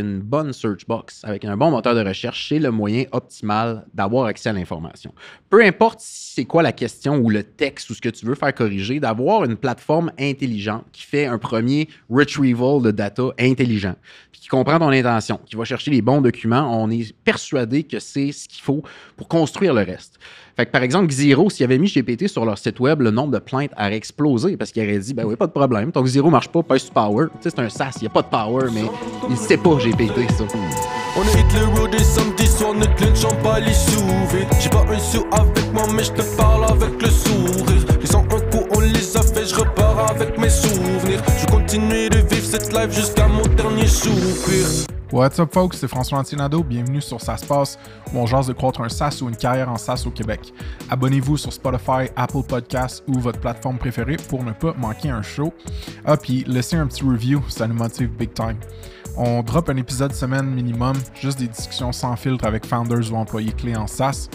une bonne search box, avec un bon moteur de recherche, c'est le moyen optimal d'avoir accès à l'information. Peu importe c'est quoi la question ou le texte ou ce que tu veux faire corriger, d'avoir une plateforme intelligente qui fait un premier retrieval de data intelligent, puis qui comprend ton intention, qui va chercher les bons documents, on est persuadé que c'est ce qu'il faut pour construire le reste. Fait que, par exemple, Xero, s'il avait mis GPT sur leur site web, le nombre de plaintes aurait explosé parce qu'il aurait dit Ben oui, pas de problème, ton Xero marche pas, pas sur Power. Tu sais, c'est un SaaS, il n'y a pas de Power, mais il sait pas GPT, ça. On hit le road et samedi soir, notre clinch pas les sous J'ai pas un sou avec moi, mais je te parle avec le sourire. Les 101 coups, on les a fait, je repars avec mes souvenirs. Je continue de vivre cette life jusqu'à mon dernier soupir. What's up, folks? C'est François Antinado. Bienvenue sur Ça se passe, où on jase de croître un SaaS ou une carrière en SaaS au Québec. Abonnez-vous sur Spotify, Apple Podcasts ou votre plateforme préférée pour ne pas manquer un show. Ah, puis laissez un petit review, ça nous motive big time. On drop un épisode semaine minimum, juste des discussions sans filtre avec founders ou employés clés en SaaS.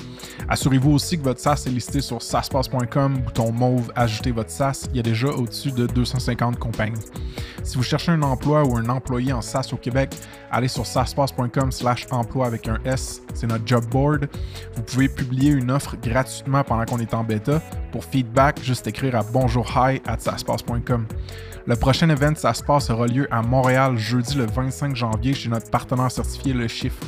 Assurez-vous aussi que votre SaaS est listé sur SaaSpace.com, bouton mauve Ajouter votre SaaS. Il y a déjà au-dessus de 250 compagnies. Si vous cherchez un emploi ou un employé en SaaS au Québec, allez sur SaaSpace.com slash emploi avec un S. C'est notre job board. Vous pouvez publier une offre gratuitement pendant qu'on est en bêta. Pour feedback, juste écrire à bonjourhi at SaaSpace.com. Le prochain event, ça se aura lieu à Montréal jeudi le 25 janvier chez notre partenaire certifié Le Chiffre.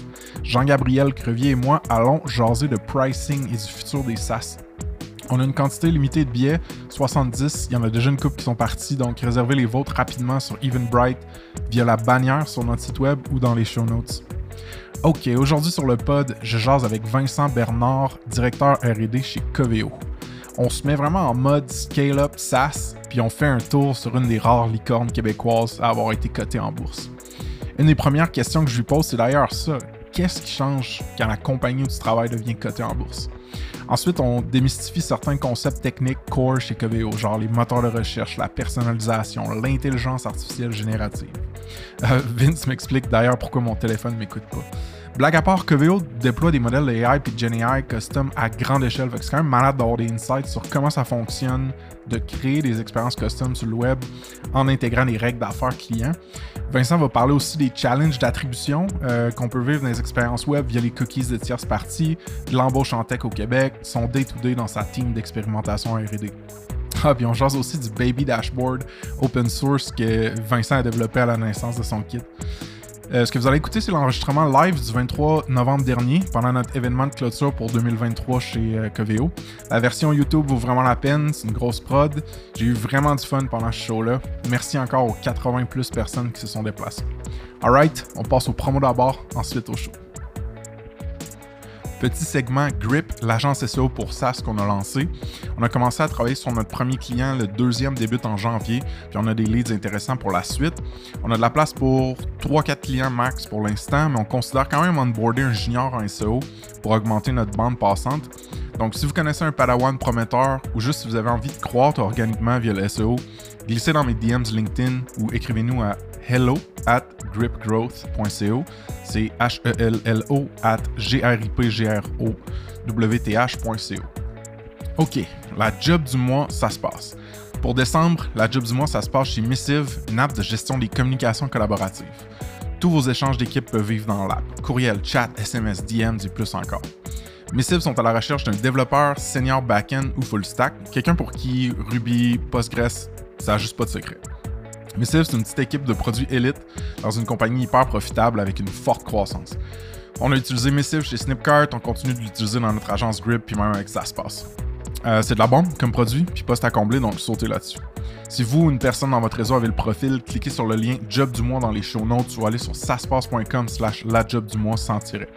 Jean-Gabriel Crevier et moi allons jaser de pricing et du futur des SaaS. On a une quantité limitée de billets, 70. Il y en a déjà une couple qui sont partis, donc réservez les vôtres rapidement sur Eventbrite via la bannière sur notre site web ou dans les show notes. Ok, aujourd'hui sur le pod, je jase avec Vincent Bernard, directeur RD chez Coveo on se met vraiment en mode scale-up SaaS, puis on fait un tour sur une des rares licornes québécoises à avoir été cotée en bourse. Une des premières questions que je lui pose, c'est d'ailleurs ça. Qu'est-ce qui change quand la compagnie où tu travailles devient cotée en bourse? Ensuite, on démystifie certains concepts techniques core chez Coveo, genre les moteurs de recherche, la personnalisation, l'intelligence artificielle générative. Euh, Vince m'explique d'ailleurs pourquoi mon téléphone m'écoute pas. Blague à part, Coveo déploie des modèles AI et GenAI custom à grande échelle. c'est quand même malade d'avoir des insights sur comment ça fonctionne de créer des expériences custom sur le web en intégrant des règles d'affaires clients. Vincent va parler aussi des challenges d'attribution euh, qu'on peut vivre dans les expériences web via les cookies de tierces parties, de l'embauche en tech au Québec, son day-to-day dans sa team d'expérimentation R&D. Ah, puis on jase aussi du Baby Dashboard open source que Vincent a développé à la naissance de son kit. Euh, ce que vous allez écouter, c'est l'enregistrement live du 23 novembre dernier, pendant notre événement de clôture pour 2023 chez euh, Coveo. La version YouTube vaut vraiment la peine, c'est une grosse prod. J'ai eu vraiment du fun pendant ce show-là. Merci encore aux 80 plus personnes qui se sont déplacées. Alright, on passe au promo d'abord, ensuite au show. Petit segment Grip, l'agence SEO pour SaaS qu'on a lancé. On a commencé à travailler sur notre premier client, le deuxième débute en janvier, puis on a des leads intéressants pour la suite. On a de la place pour 3-4 clients max pour l'instant, mais on considère quand même onboarder un junior en SEO pour augmenter notre bande passante. Donc, si vous connaissez un Padawan prometteur ou juste si vous avez envie de croître organiquement via le SEO, glissez dans mes DMs LinkedIn ou écrivez-nous à hello at gripgrowth.co. C'est H-E-L-L-O at G-R-I-P-G-R-O-W-T-H.co. OK, la job du mois, ça se passe. Pour décembre, la job du mois, ça se passe chez Missive, une app de gestion des communications collaboratives. Tous vos échanges d'équipe peuvent vivre dans l'app. Courriel, chat, SMS, DMs et plus encore. Missive sont à la recherche d'un développeur senior back-end ou full stack, quelqu'un pour qui Ruby, Postgres, ça n'a juste pas de secret. Missive, c'est une petite équipe de produits élite dans une compagnie hyper profitable avec une forte croissance. On a utilisé Missive chez Snipcart, on continue de l'utiliser dans notre agence Grip, puis même avec Zaspace. Euh, c'est de la bombe comme produit, puis poste à combler, donc sautez là-dessus. Si vous ou une personne dans votre réseau avez le profil, cliquez sur le lien Job du mois dans les show notes ou allez sur saspace.com slash la job du mois sans tirer.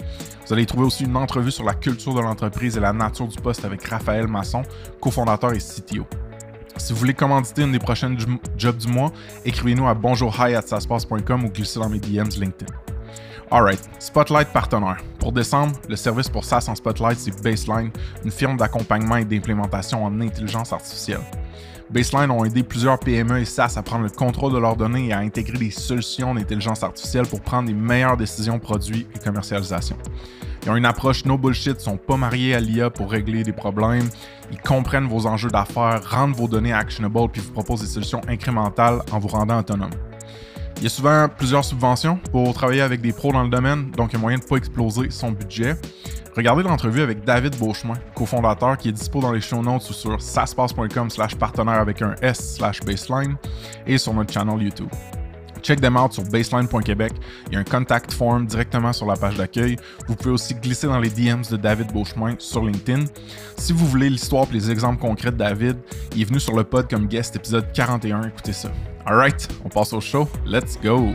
Vous allez trouver aussi une entrevue sur la culture de l'entreprise et la nature du poste avec Raphaël Masson, cofondateur et CTO. Si vous voulez commanditer une des prochaines jobs du mois, écrivez-nous à bonjourhi.saspace.com ou glissez dans mes DMs LinkedIn. Alright, Spotlight partenaire. Pour décembre, le service pour SaaS en Spotlight, c'est Baseline, une firme d'accompagnement et d'implémentation en intelligence artificielle. Baseline ont aidé plusieurs PME et SaaS à prendre le contrôle de leurs données et à intégrer des solutions d'intelligence artificielle pour prendre les meilleures décisions produits et commercialisation. Ils ont une approche no bullshit, sont pas mariés à l'IA pour régler des problèmes. Ils comprennent vos enjeux d'affaires, rendent vos données actionable puis vous proposent des solutions incrémentales en vous rendant autonome. Il y a souvent plusieurs subventions pour travailler avec des pros dans le domaine, donc il y a moyen de ne pas exploser son budget. Regardez l'entrevue avec David Beauchemin, cofondateur, qui est dispo dans les show notes ou sur saspace.com slash partenaire avec un S slash baseline et sur notre channel YouTube. Check them out sur baseline.québec. Il y a un contact form directement sur la page d'accueil. Vous pouvez aussi glisser dans les DMs de David Beauchemin sur LinkedIn. Si vous voulez l'histoire et les exemples concrets de David, il est venu sur le pod comme guest épisode 41. Écoutez ça. Alright, on passe au show. Let's go!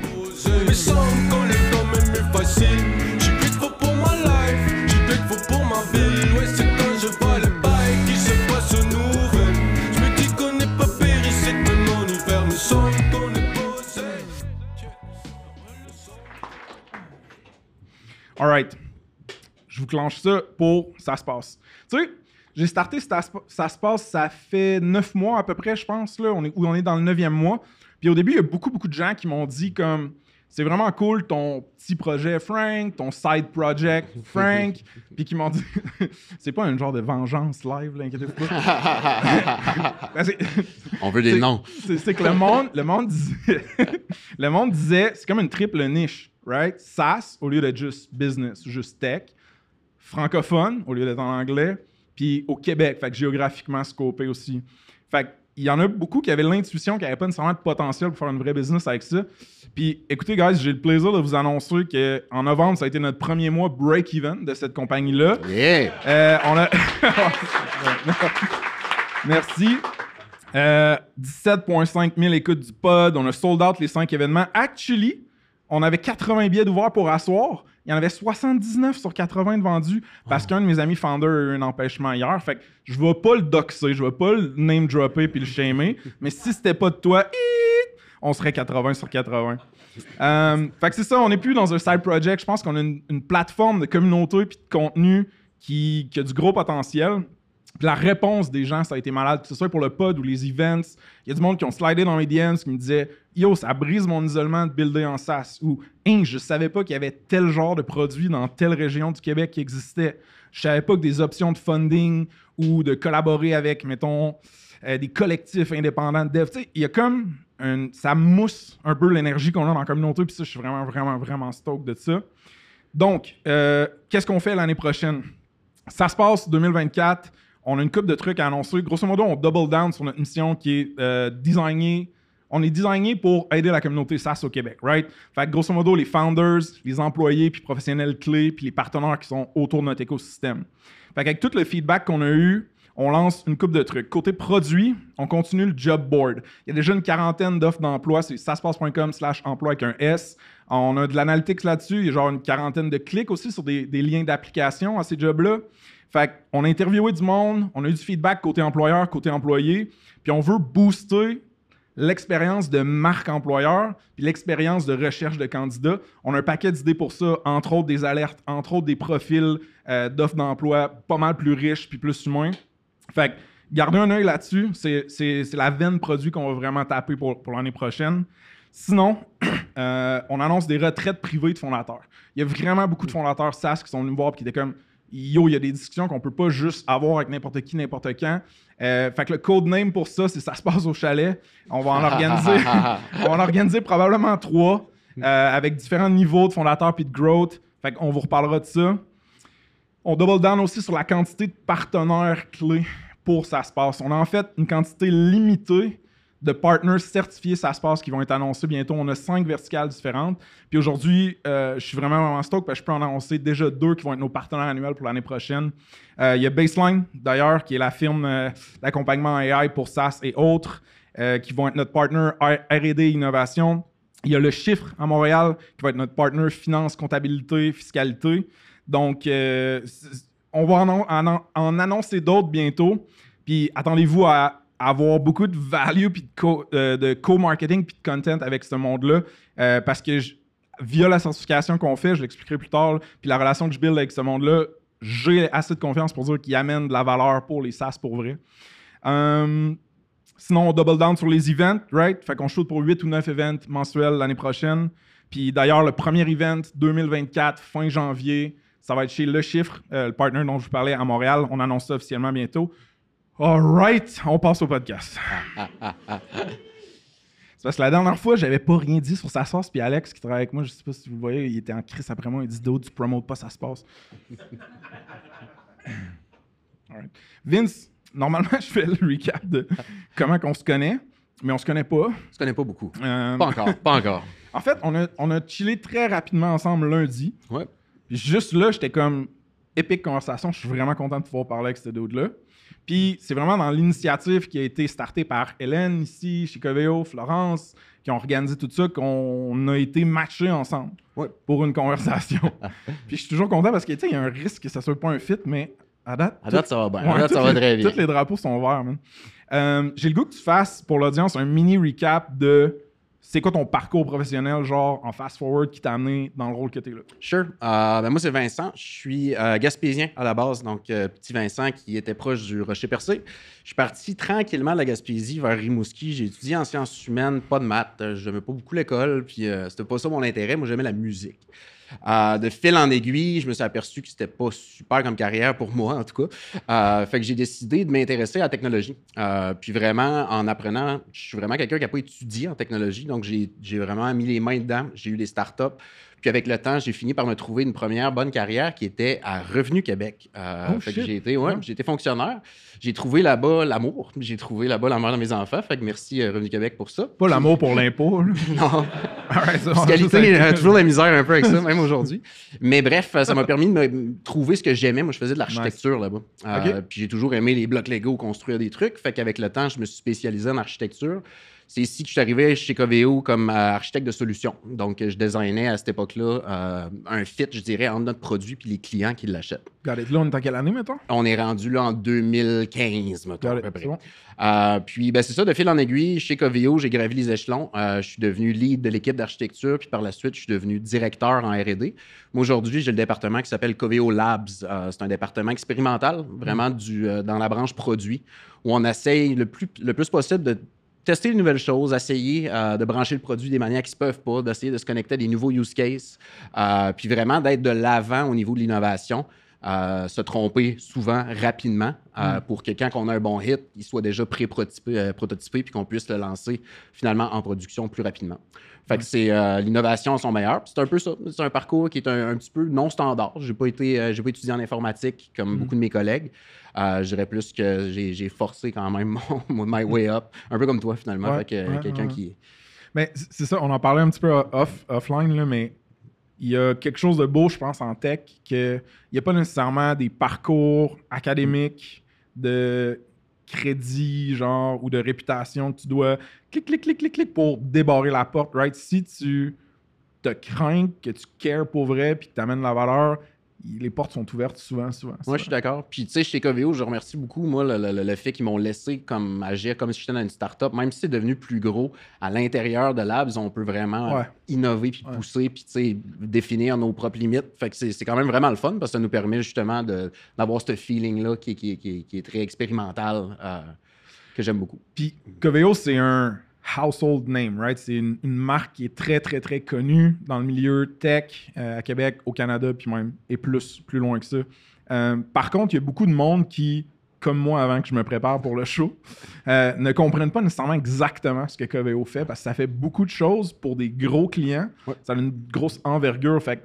Alright. Je vous clenche ça pour ça se passe. Tu sais, j'ai starté ça, se- ça se passe, ça fait neuf mois à peu près, je pense, là, on est, où on est dans le neuvième mois. Puis au début, il y a beaucoup, beaucoup de gens qui m'ont dit comme c'est vraiment cool ton petit projet Frank, ton side project Frank, puis qui m'ont dit c'est pas un genre de vengeance live, là, inquiétez-vous pas. Ben, On veut des noms. c'est c'est que le monde, le monde disait, le monde disait, c'est comme une triple niche, right? SaaS au lieu d'être juste business, juste tech, francophone au lieu d'être en anglais, puis au Québec, fait que géographiquement scopé aussi. Fait il y en a beaucoup qui avaient l'intuition qu'il n'y avait pas nécessairement de potentiel pour faire une vraie business avec ça. Puis écoutez, guys, j'ai le plaisir de vous annoncer qu'en novembre, ça a été notre premier mois break-even de cette compagnie-là. Yeah! Euh, on a. Merci. Euh, 17,5 000 écoutes du pod. On a sold out les 5 événements. Actually, on avait 80 billets d'ouvert pour asseoir. Il y en avait 79 sur 80 de vendus parce qu'un de mes amis founders a eu un empêchement hier. Fait que je vais pas le doxer, je vais pas le name dropper puis le shamer. Mais si c'était pas de toi, on serait 80 sur 80. Euh, fait que c'est ça, on n'est plus dans un side project. Je pense qu'on a une, une plateforme de communauté puis de contenu qui, qui a du gros potentiel. Puis la réponse des gens, ça a été malade, que ce soit pour le pod ou les events. Il y a du monde qui ont slidé dans mes DMs qui me disaient Yo, ça brise mon isolement de builder en SaaS. Ou Hein, je savais pas qu'il y avait tel genre de produit dans telle région du Québec qui existait. Je savais pas que des options de funding ou de collaborer avec, mettons, euh, des collectifs indépendants de dev. Tu sais, il y a comme. Un, ça mousse un peu l'énergie qu'on a dans la communauté. Puis ça, je suis vraiment, vraiment, vraiment stoked de ça. Donc, euh, qu'est-ce qu'on fait l'année prochaine? Ça se passe 2024. On a une coupe de trucs à annoncer. Grosso modo, on double down sur notre mission qui est euh, designer. On est designé pour aider la communauté SaaS au Québec, right? Fait que grosso modo, les founders, les employés, puis professionnels clés, puis les partenaires qui sont autour de notre écosystème. Fait qu'avec tout le feedback qu'on a eu, on lance une coupe de trucs. Côté produit, on continue le job board. Il y a déjà une quarantaine d'offres d'emploi. C'est saspace.com slash emploi avec un S. On a de l'analytics là-dessus. Il y a genre une quarantaine de clics aussi sur des, des liens d'application à ces jobs-là. Fait qu'on a interviewé du monde, on a eu du feedback côté employeur, côté employé, puis on veut booster l'expérience de marque employeur, puis l'expérience de recherche de candidats. On a un paquet d'idées pour ça, entre autres des alertes, entre autres des profils euh, d'offres d'emploi pas mal plus riches puis plus humains. Fait que gardez un œil là-dessus. C'est, la veine produit qu'on va vraiment taper pour, pour l'année prochaine. Sinon, euh, on annonce des retraites privées de fondateurs. Il y a vraiment beaucoup de fondateurs SaaS qui sont venus me voir et qui étaient comme Yo, il y a des discussions qu'on peut pas juste avoir avec n'importe qui, n'importe quand. Euh, fait que le code name pour ça, c'est ça se passe au chalet. On va en organiser, on va en organiser probablement trois euh, avec différents niveaux de fondateurs puis de growth. Fait qu'on vous reparlera de ça. On double down aussi sur la quantité de partenaires clés pour ça se passe. On a en fait une quantité limitée de partners certifiés passe qui vont être annoncés bientôt. On a cinq verticales différentes. Puis aujourd'hui, euh, je suis vraiment, vraiment stoked parce que je peux en annoncer déjà deux qui vont être nos partenaires annuels pour l'année prochaine. Euh, Il y a Baseline, d'ailleurs, qui est la firme euh, d'accompagnement AI pour SaaS et autres, qui vont être notre partner R&D Innovation. Il y a le chiffre à Montréal, qui va être notre partner finance, comptabilité, fiscalité. Donc, on va en annoncer d'autres bientôt. Puis attendez-vous à avoir beaucoup de value puis de co- euh, co-marketing puis de content avec ce monde-là. Euh, parce que via la certification qu'on fait, je l'expliquerai plus tard, puis la relation que je build avec ce monde-là, j'ai assez de confiance pour dire qu'il amène de la valeur pour les SaaS pour vrai. Euh, sinon, on double down sur les events, right? Fait qu'on shoot pour 8 ou 9 events mensuels l'année prochaine. Puis d'ailleurs, le premier event 2024, fin janvier, ça va être chez Le Chiffre, euh, le partner dont je vous parlais à Montréal. On annonce ça officiellement bientôt. All right, on passe au podcast. C'est parce que la dernière fois, j'avais pas rien dit sur sa sauce, puis Alex qui travaille avec moi, je sais pas si vous le voyez, il était en crise après moi, il dit D'autres, tu promotes pas, ça se passe. Alright. Vince, normalement, je fais le recap de comment qu'on se connaît, mais on se connaît pas. Je connais pas beaucoup. Euh, Pas encore, pas encore. en fait, on a, on a chillé très rapidement ensemble lundi. Ouais. Puis juste là, j'étais comme épique conversation. Je suis vraiment content de pouvoir parler avec ce dude-là. Puis c'est vraiment dans l'initiative qui a été startée par Hélène ici, chez Coveo, Florence, qui ont organisé tout ça, qu'on a été matchés ensemble Ouais. pour une conversation. Puis je suis toujours content parce que tu sais, il y a un risque que ça soit pas un fit, mais à date, À date, ça va bien. Ouais, À date, ça va les- très bien. Tous les drapeaux sont verts, man. Euh, J'ai le goût que tu fasses pour l'audience un mini recap de c'est quoi ton parcours professionnel, genre en fast-forward qui t'a amené dans le rôle que t'es là? Sure. Euh, ben moi, c'est Vincent. Je suis euh, gaspésien à la base, donc euh, petit Vincent qui était proche du Rocher Percé. Je suis parti tranquillement de la Gaspésie vers Rimouski. J'ai étudié en sciences humaines, pas de maths. Euh, J'aimais pas beaucoup l'école, puis c'était pas ça mon intérêt. Moi, j'aimais la musique. Euh, de fil en aiguille, je me suis aperçu que c'était pas super comme carrière pour moi, en tout cas. Euh, fait que j'ai décidé de m'intéresser à la technologie. Euh, puis vraiment, en apprenant, je suis vraiment quelqu'un qui n'a pas étudié en technologie, donc j'ai vraiment mis les mains dedans. J'ai eu des startups. Puis avec le temps, j'ai fini par me trouver une première bonne carrière qui était à Revenu Québec. Euh, Oh, fait que shit. j'ai été, ouais, fonctionnaire. J'ai trouvé là-bas l'amour. J'ai trouvé là-bas l'amour de mes enfants. Fait que merci euh, Revenu Québec pour ça. Pas l'amour pour l'impôt. Non. Fiscalité, juste euh, toujours la misère un peu avec ça, même aujourd'hui. Mais bref, euh, ça m'a permis de me trouver ce que j'aimais. Moi, je faisais de l'architecture là-bas. Euh, Puis j'ai toujours aimé les blocs Lego, construire des trucs. Fait qu'avec le temps, je me suis spécialisé en architecture. C'est ici que je suis arrivé chez Coveo comme euh, architecte de solutions. Donc, je designais à cette époque-là euh, un fit, je dirais, entre notre produit puis les clients qui l'achètent. Là, on est en quelle année, mettons? On est rendu là en 2015, mettons, à peu près. Bon. Euh, puis, ben, c'est ça, de fil en aiguille, chez Coveo, j'ai gravi les échelons. Je suis devenu lead de l'équipe d'architecture, puis par la suite, je suis devenu directeur en R&D. Moi, aujourd'hui, j'ai le département qui s'appelle Coveo Labs. C'est un département expérimental, vraiment du, dans la branche produit, où on essaye le plus, le plus possible de tester de nouvelles choses, essayer euh, de brancher le produit des manières qui se peuvent pas, d'essayer de se connecter à des nouveaux use cases, euh, puis vraiment d'être de l'avant au niveau de l'innovation. Euh, se tromper souvent, rapidement, euh, pour que quand on a un bon hit, il soit déjà pré-prototypé, euh, prototypé, puis qu'on puisse le lancer finalement en production plus rapidement. Fait que c'est euh, l'innovation à son meilleur. C'est un peu ça. C'est un parcours qui est un, un petit peu non standard. J'ai pas été, j'ai pas étudié en informatique comme beaucoup de mes collègues. Je dirais plus que j'ai forcé quand même mon, my way up, un peu comme toi finalement. Ouais, fait que ouais, quelqu'un ouais. qui Mais c'est ça, on en parlait un petit peu off, offline, là, mais il y a quelque chose de beau, je pense, en tech, qu'il n'y a pas nécessairement des parcours académiques de crédit, genre, ou de réputation que tu dois clic, clic, clic, clic, clic pour débarrer la porte, right? Si tu te crains, que tu cares pour vrai, puis que tu amènes la valeur, les portes sont ouvertes souvent, souvent. Moi, je suis d'accord. Puis, tu sais, chez Coveo, je remercie beaucoup, moi, le, le- le fait qu'ils m'ont laissé comme agir comme si j'étais dans une start-up. Même si c'est devenu plus gros, à l'intérieur de Labs, on peut vraiment Ouais. innover puis Ouais. pousser puis, tu sais, définir nos propres limites. Fait que c'est quand même vraiment le fun parce que ça nous permet justement d'avoir ce feeling-là qui est très expérimental, euh, que j'aime beaucoup. Puis Coveo, c'est un household name, right? C'est une, une marque qui est très, très, très connue dans le milieu tech euh, à Québec, au Canada, puis même, et plus, plus loin que ça. Euh, par contre, il y a beaucoup de monde qui, comme moi avant que je me prépare pour le show, euh, ne comprennent pas nécessairement exactement ce que Coveo fait, parce que ça fait beaucoup de choses pour des gros clients. Ouais. Ça a une grosse envergure. Fait que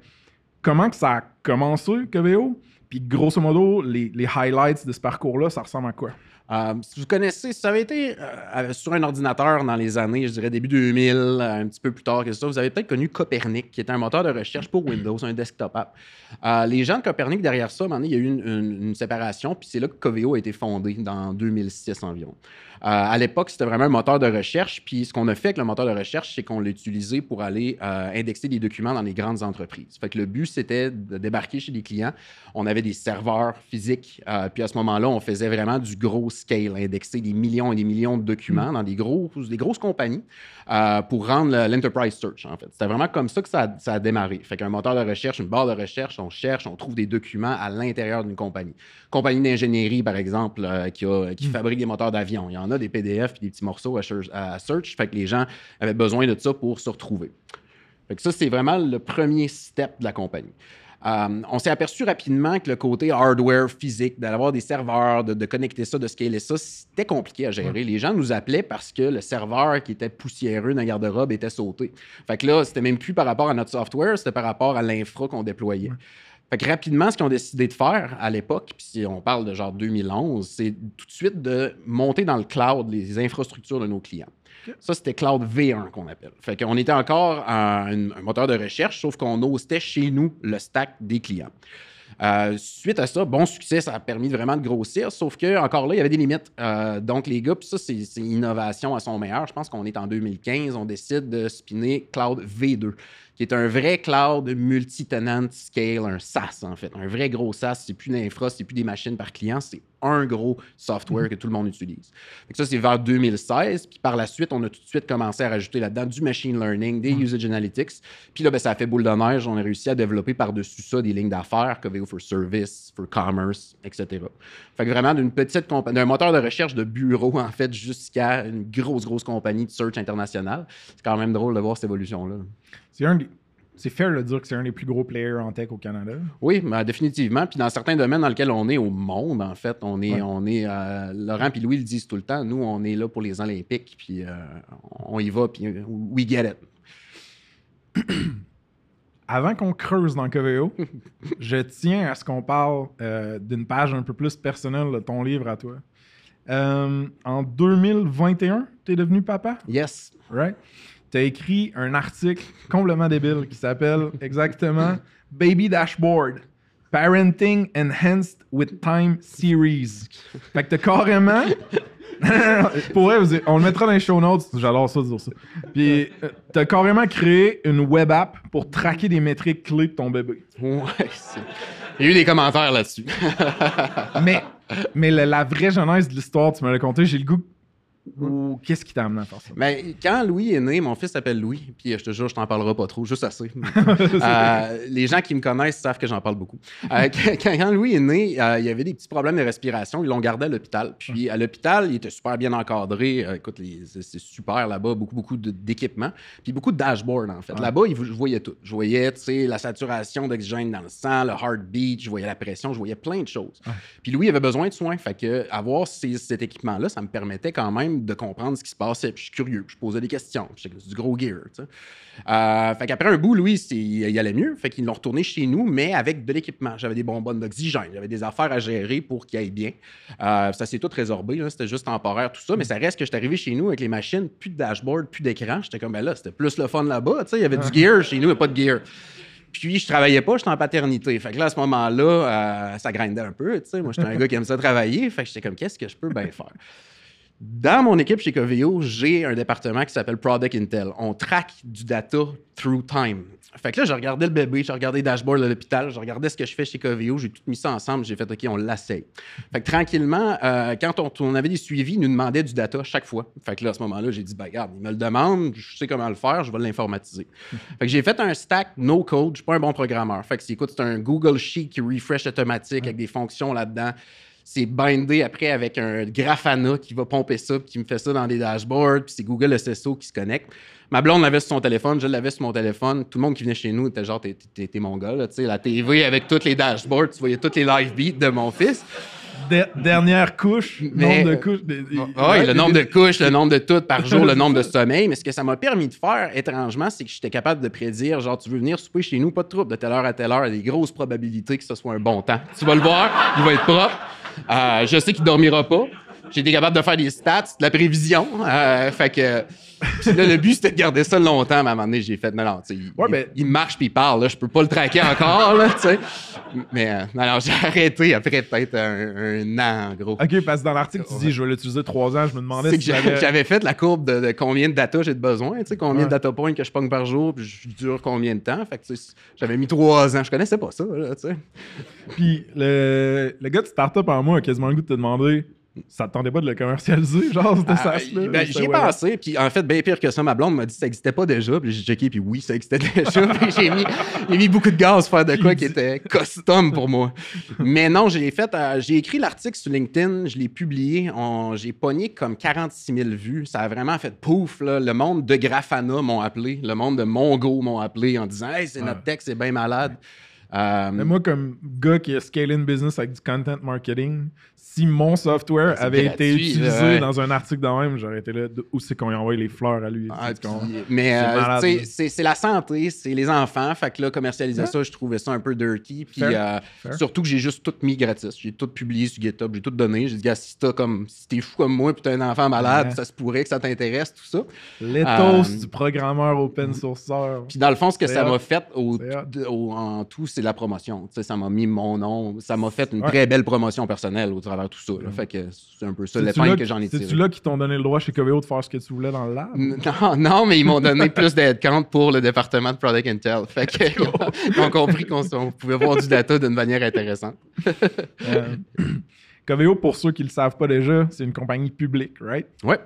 comment que ça a commencé, Coveo? Puis grosso modo, les, les highlights de ce parcours-là, ça ressemble à quoi? Euh, si vous connaissez, si ça avait été euh, sur un ordinateur dans les années, je dirais début 2000, euh, un petit peu plus tard que ça, vous avez peut-être connu Copernic, qui était un moteur de recherche pour Windows, un desktop app. Euh, les gens de Copernic, derrière ça, il y a eu une, une- une séparation, puis c'est là que Coveo a été fondé, dans 2006 environ. Euh, à l'époque, c'était vraiment un moteur de recherche, puis ce qu'on a fait avec le moteur de recherche, c'est qu'on l'a utilisé pour aller euh, indexer des documents dans les grandes entreprises. Fait que le but, c'était de débarquer chez les clients. On avait des serveurs physiques, euh, puis à ce moment-là, on faisait vraiment du gros scale, indexer des millions et des millions de documents dans des, gros, des grosses compagnies pour rendre le- l'enterprise search, en fait. C'était vraiment comme ça que ça a, ça a démarré. Fait qu'un moteur de recherche, une barre de recherche, on cherche, on trouve des documents à l'intérieur d'une compagnie. Compagnie d'ingénierie, par exemple, qui, a- qui fabrique des moteurs d'avion. Il y en a des PDF et des petits morceaux à, cher- à search. Fait que les gens avaient besoin de ça pour se retrouver. Fait que ça, c'est vraiment le premier step de la compagnie. Euh, on s'est aperçu rapidement que le côté hardware physique, d'avoir des serveurs, de, de connecter ça, de scaler ça, c'était compliqué à gérer. Les gens nous appelaient parce que le serveur qui était poussiéreux dans la garde-robe était sauté. Fait que là, c'était même plus par rapport à notre software, c'était par rapport à l'infra qu'on déployait. Fait que rapidement, ce qu'ils ont décidé de faire à l'époque, puis si on parle de genre 2011, c'est tout de suite de monter dans le cloud les infrastructures de nos clients. Ça, c'était Cloud V1 qu'on appelle. Fait qu'on était encore un, un moteur de recherche, sauf qu'on hostait chez nous le stack des clients. Euh, suite à ça, bon succès, ça a permis vraiment de grossir, sauf que encore là, il y avait des limites. Euh, donc, les gars, puis ça, c'est c'est innovation à son meilleur. Je pense qu'on est en 2015, on décide de spinner Cloud V2, qui est un vrai cloud multi-tenant scale, un SaaS en fait, un vrai gros SaaS. C'est plus d'infra, c'est plus des machines par client, c'est un gros software que tout le monde utilise. Que ça, c'est vers 2016. Puis par la suite, on a tout de suite commencé à rajouter là-dedans du machine learning, des usage analytics. Puis là, ben, ça a fait boule de neige. On a réussi à développer par-dessus ça des lignes d'affaires, Coveo for Service, for Commerce, etc. Fait que vraiment, d'une petite compagnie, d'un moteur de recherche de bureau, en fait, jusqu'à une grosse, grosse compagnie de search internationale. C'est quand même drôle de voir cette évolution-là. C'est un des- C'est fair de dire que c'est un des plus gros players en tech au Canada. Oui, ben, définitivement. Puis dans certains domaines dans lesquels on est au monde, en fait, on est, Ouais. on est euh, Laurent puis Louis le disent tout le temps, nous, on est là pour les Olympiques, puis euh, on y va, puis we get it. Avant qu'on creuse dans Coveo, je tiens à ce qu'on parle euh, d'une page un peu plus personnelle de ton livre à toi. En 2021, tu es devenu papa, Yes. right? Tu as écrit un article complètement débile qui s'appelle exactement Baby Dashboard Parenting Enhanced with Time Series. Fait que t'as carrément. Pour vrai, vous- on le mettra dans les show notes. J'adore ça dire ça. Puis, euh, t'as carrément créé une web app pour traquer des métriques clés de ton bébé. Ouais, Il y a eu des commentaires là-dessus. Mais, mais la, la vraie genèse de l'histoire, tu me l'as conté, j'ai le goût. Ou qu'est-ce qui t'a amené à faire ça? Mais quand Louis est né, mon fils s'appelle Louis, puis je te jure, je t'en parlerai pas trop, juste assez. Euh, les gens qui me connaissent savent que j'en parle beaucoup. Euh, quand, quand Louis est né, euh, il y avait des petits problèmes de respiration. Ils l'ont gardé à l'hôpital. Puis à l'hôpital, il était super bien encadré. Euh, écoute, c'est super là-bas, beaucoup, beaucoup d'équipements. Puis beaucoup de dashboards, en fait. Ouais. Là-bas, je voyais tout. Je voyais, tu sais, la saturation d'oxygène dans le sang, le heartbeat, je voyais la pression, je voyais plein de choses. Puis Louis avait besoin de soins. Fait que avoir ces- cet équipement-là, ça me permettait quand même de comprendre ce qui se passait. Puis je suis curieux. Puis je posais des questions. Puis c'est du gros gear, tu sais. Euh, fait qu'après un bout, Louis, il allait mieux. Fait qu'ils l'ont retourné chez nous, mais avec de l'équipement. J'avais des bonbonnes d'oxygène. J'avais des affaires à gérer pour qu'il aille bien. Euh, ça s'est tout résorbé. là. C'était juste temporaire, tout ça. Mais ça reste que j'étais arrivé chez nous avec les machines, plus de dashboard, plus d'écran. J'étais comme, ben là, c'était plus le fun là-bas. Tu sais, il y avait du gear. Chez nous, il n'y a pas de gear. Puis je travaillais pas, j'étais en paternité. Fait que là, à ce moment-là, euh, ça grindait un peu. Tu sais. Moi, j'étais un gars qui aime ça travailler. Fait que j'étais comme, qu'est-ce que je peux bien faire? Dans mon équipe chez Coveo, j'ai un département qui s'appelle Product Intel. On traque du data through time. Fait que là, je regardais le bébé, je regardais les dashboards de l'hôpital, je regardais ce que je fais chez Coveo, j'ai tout mis ça ensemble, j'ai fait OK, on l'essaye. Fait que tranquillement, euh, quand on, on avait des suivis, ils nous demandaient du data chaque fois. Fait que là, à ce moment-là, j'ai dit, ben regarde, ils me le demandent, je sais comment le faire, je vais l'informatiser. Fait que j'ai fait un stack no code, je suis pas un bon programmeur. Fait que c'est, écoute, c'est un Google Sheet qui refresh automatique avec des fonctions là-dedans. C'est bindé après avec un Grafana qui va pomper ça, puis qui me fait ça dans des dashboards, puis c'est Google SSO qui se connecte. Ma blonde l'avait sur son téléphone, je l'avais sur mon téléphone. Tout le monde qui venait chez nous était genre, t'es, t'es- t'es mon gars, là, tu sais, la TV avec tous les dashboards, tu voyais tous les live beats de mon fils. De- dernière couche, Mais- nombre de couches. de- le nombre de couches, le nombre de toutes par jour, le nombre de sommeil. Mais ce que ça m'a permis de faire, étrangement, c'est que j'étais capable de prédire, genre, tu veux venir souper chez nous, pas de trouble, de telle heure à telle heure, il y a des grosses probabilités que ce soit un bon temps. Tu vas le voir, il va être propre. Euh, je sais qu'il dormira pas. J'ai été capable de faire des stats, de la prévision. Euh, fait que. Puis là, le but, c'était de garder ça longtemps, mais à un moment donné, j'ai fait, non, non, tu sais, il, Ouais, il- il marche puis il parle, là, je peux pas le traquer encore, là, tu sais. Mais, euh, non, non, j'ai arrêté après peut-être un, un an, en gros. Ok, parce que dans l'article, tu dis, je vais l'utiliser trois ans, je me demandais si j'avais fait la courbe de, de combien de data j'ai de besoin, tu sais, combien Ouais. de data points que je pogne par jour, puis je dure combien de temps. Fait que tu sais, j'avais mis trois ans. Je connaissais pas ça, là, tu sais. Puis le, le gars de startup en moi a quasiment le goût de te demander ça te tentait pas de le commercialiser, genre, c'était ça, Ah, ça, ben, J'y ai pensé, puis en fait, bien pire que ça, ma blonde m'a dit que ça n'existait pas déjà, puis j'ai checké, puis oui, ça existait déjà, puis j'ai mis, beaucoup de gaz pour faire de quoi qui était custom pour moi. Mais non, j'ai fait, euh, j'ai écrit l'article sur LinkedIn, je l'ai publié, j'ai pogné comme 46 000 vues, ça a vraiment fait pouf, là, le monde de Grafana m'ont appelé, le monde de Mongo m'ont appelé en disant « Hey, c'est notre texte, c'est bien malade ». Euh, Mais moi, comme gars qui a scalé une business avec du content marketing, si mon software C'est avait gratuit, été utilisé ouais. dans un article de même, j'aurais été là, où c'est qu'on lui envoie les fleurs à lui? Ah, puis- mais C'est euh, c'est c'est la santé, c'est les enfants. Fait que là, commercialiser Ouais. ça, je trouvais ça un peu dirty. Puis euh, surtout que j'ai juste tout mis gratis. J'ai tout publié sur GitHub, j'ai tout donné. J'ai dit, gars, si t'as comme si t'es fou comme moi puis t'as un enfant malade, Ouais. ça se pourrait que ça t'intéresse, tout ça. L'éthos Euh, du programmeur open sourceur. Puis dans le fond, ce que ça hot. m'a fait au, au- en tout, c'est la promotion. Ça m'a mis mon nom. Ça m'a fait une très belle promotion personnelle au travers de tout ça. là. Fait que c'est un peu ça l'épingle que j'en ai tiré. C'est-tu là qui t'ont donné le droit chez Coveo de faire ce que tu voulais dans le lab? Non, non, mais ils m'ont donné plus d'headcount pour le département de Product Intel. Fait que, ils ont compris qu'on on pouvait voir du data d'une manière intéressante. Euh, Coveo, pour ceux qui ne le savent pas déjà, c'est une compagnie publique, right? Ouais.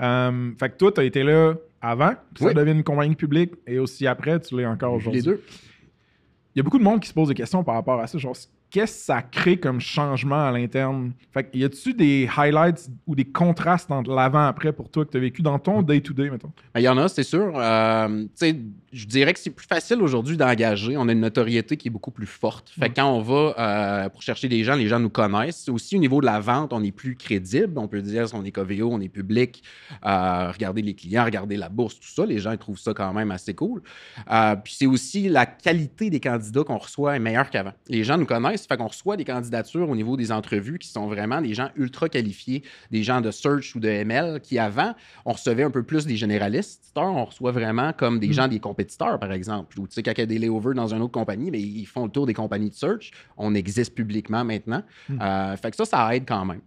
Euh, fait que toi, tu as été là avant que ça Oui. devienne une compagnie publique et aussi après, tu l'es encore aujourd'hui. Les deux. Il y a beaucoup de monde qui se pose des questions par rapport à ça. Genre, qu'est-ce que ça crée comme changement à l'interne? Fait y a-tu des highlights ou des contrastes entre l'avant et après pour toi que tu as vécu dans ton day-to-day, mettons? Ben, Il y en a, c'est sûr. Euh, tu sais, je dirais que c'est plus facile aujourd'hui d'engager. On a une notoriété qui est beaucoup plus forte. Fait que quand on va euh, pour chercher des gens, les gens nous connaissent. Aussi, au niveau de la vente, on est plus crédible. On peut dire si on est Coveo, on est public. Euh, regardez les clients, regardez la bourse, tout ça. Les gens ils trouvent ça quand même assez cool. Euh, puis c'est aussi la qualité des candidats qu'on reçoit est meilleure qu'avant. Les gens nous connaissent, fait qu'on reçoit des candidatures au niveau des entrevues qui sont vraiment des gens ultra qualifiés, des gens de search ou de ML qui avant, on recevait un peu plus des généralistes. On reçoit vraiment comme des Mm. gens des compétiteurs, par exemple. Ou tu sais, quand il y a des layovers dans une autre compagnie, mais ils font le tour des compagnies de search. On existe publiquement maintenant. Mm. Euh, fait que ça, ça aide quand même.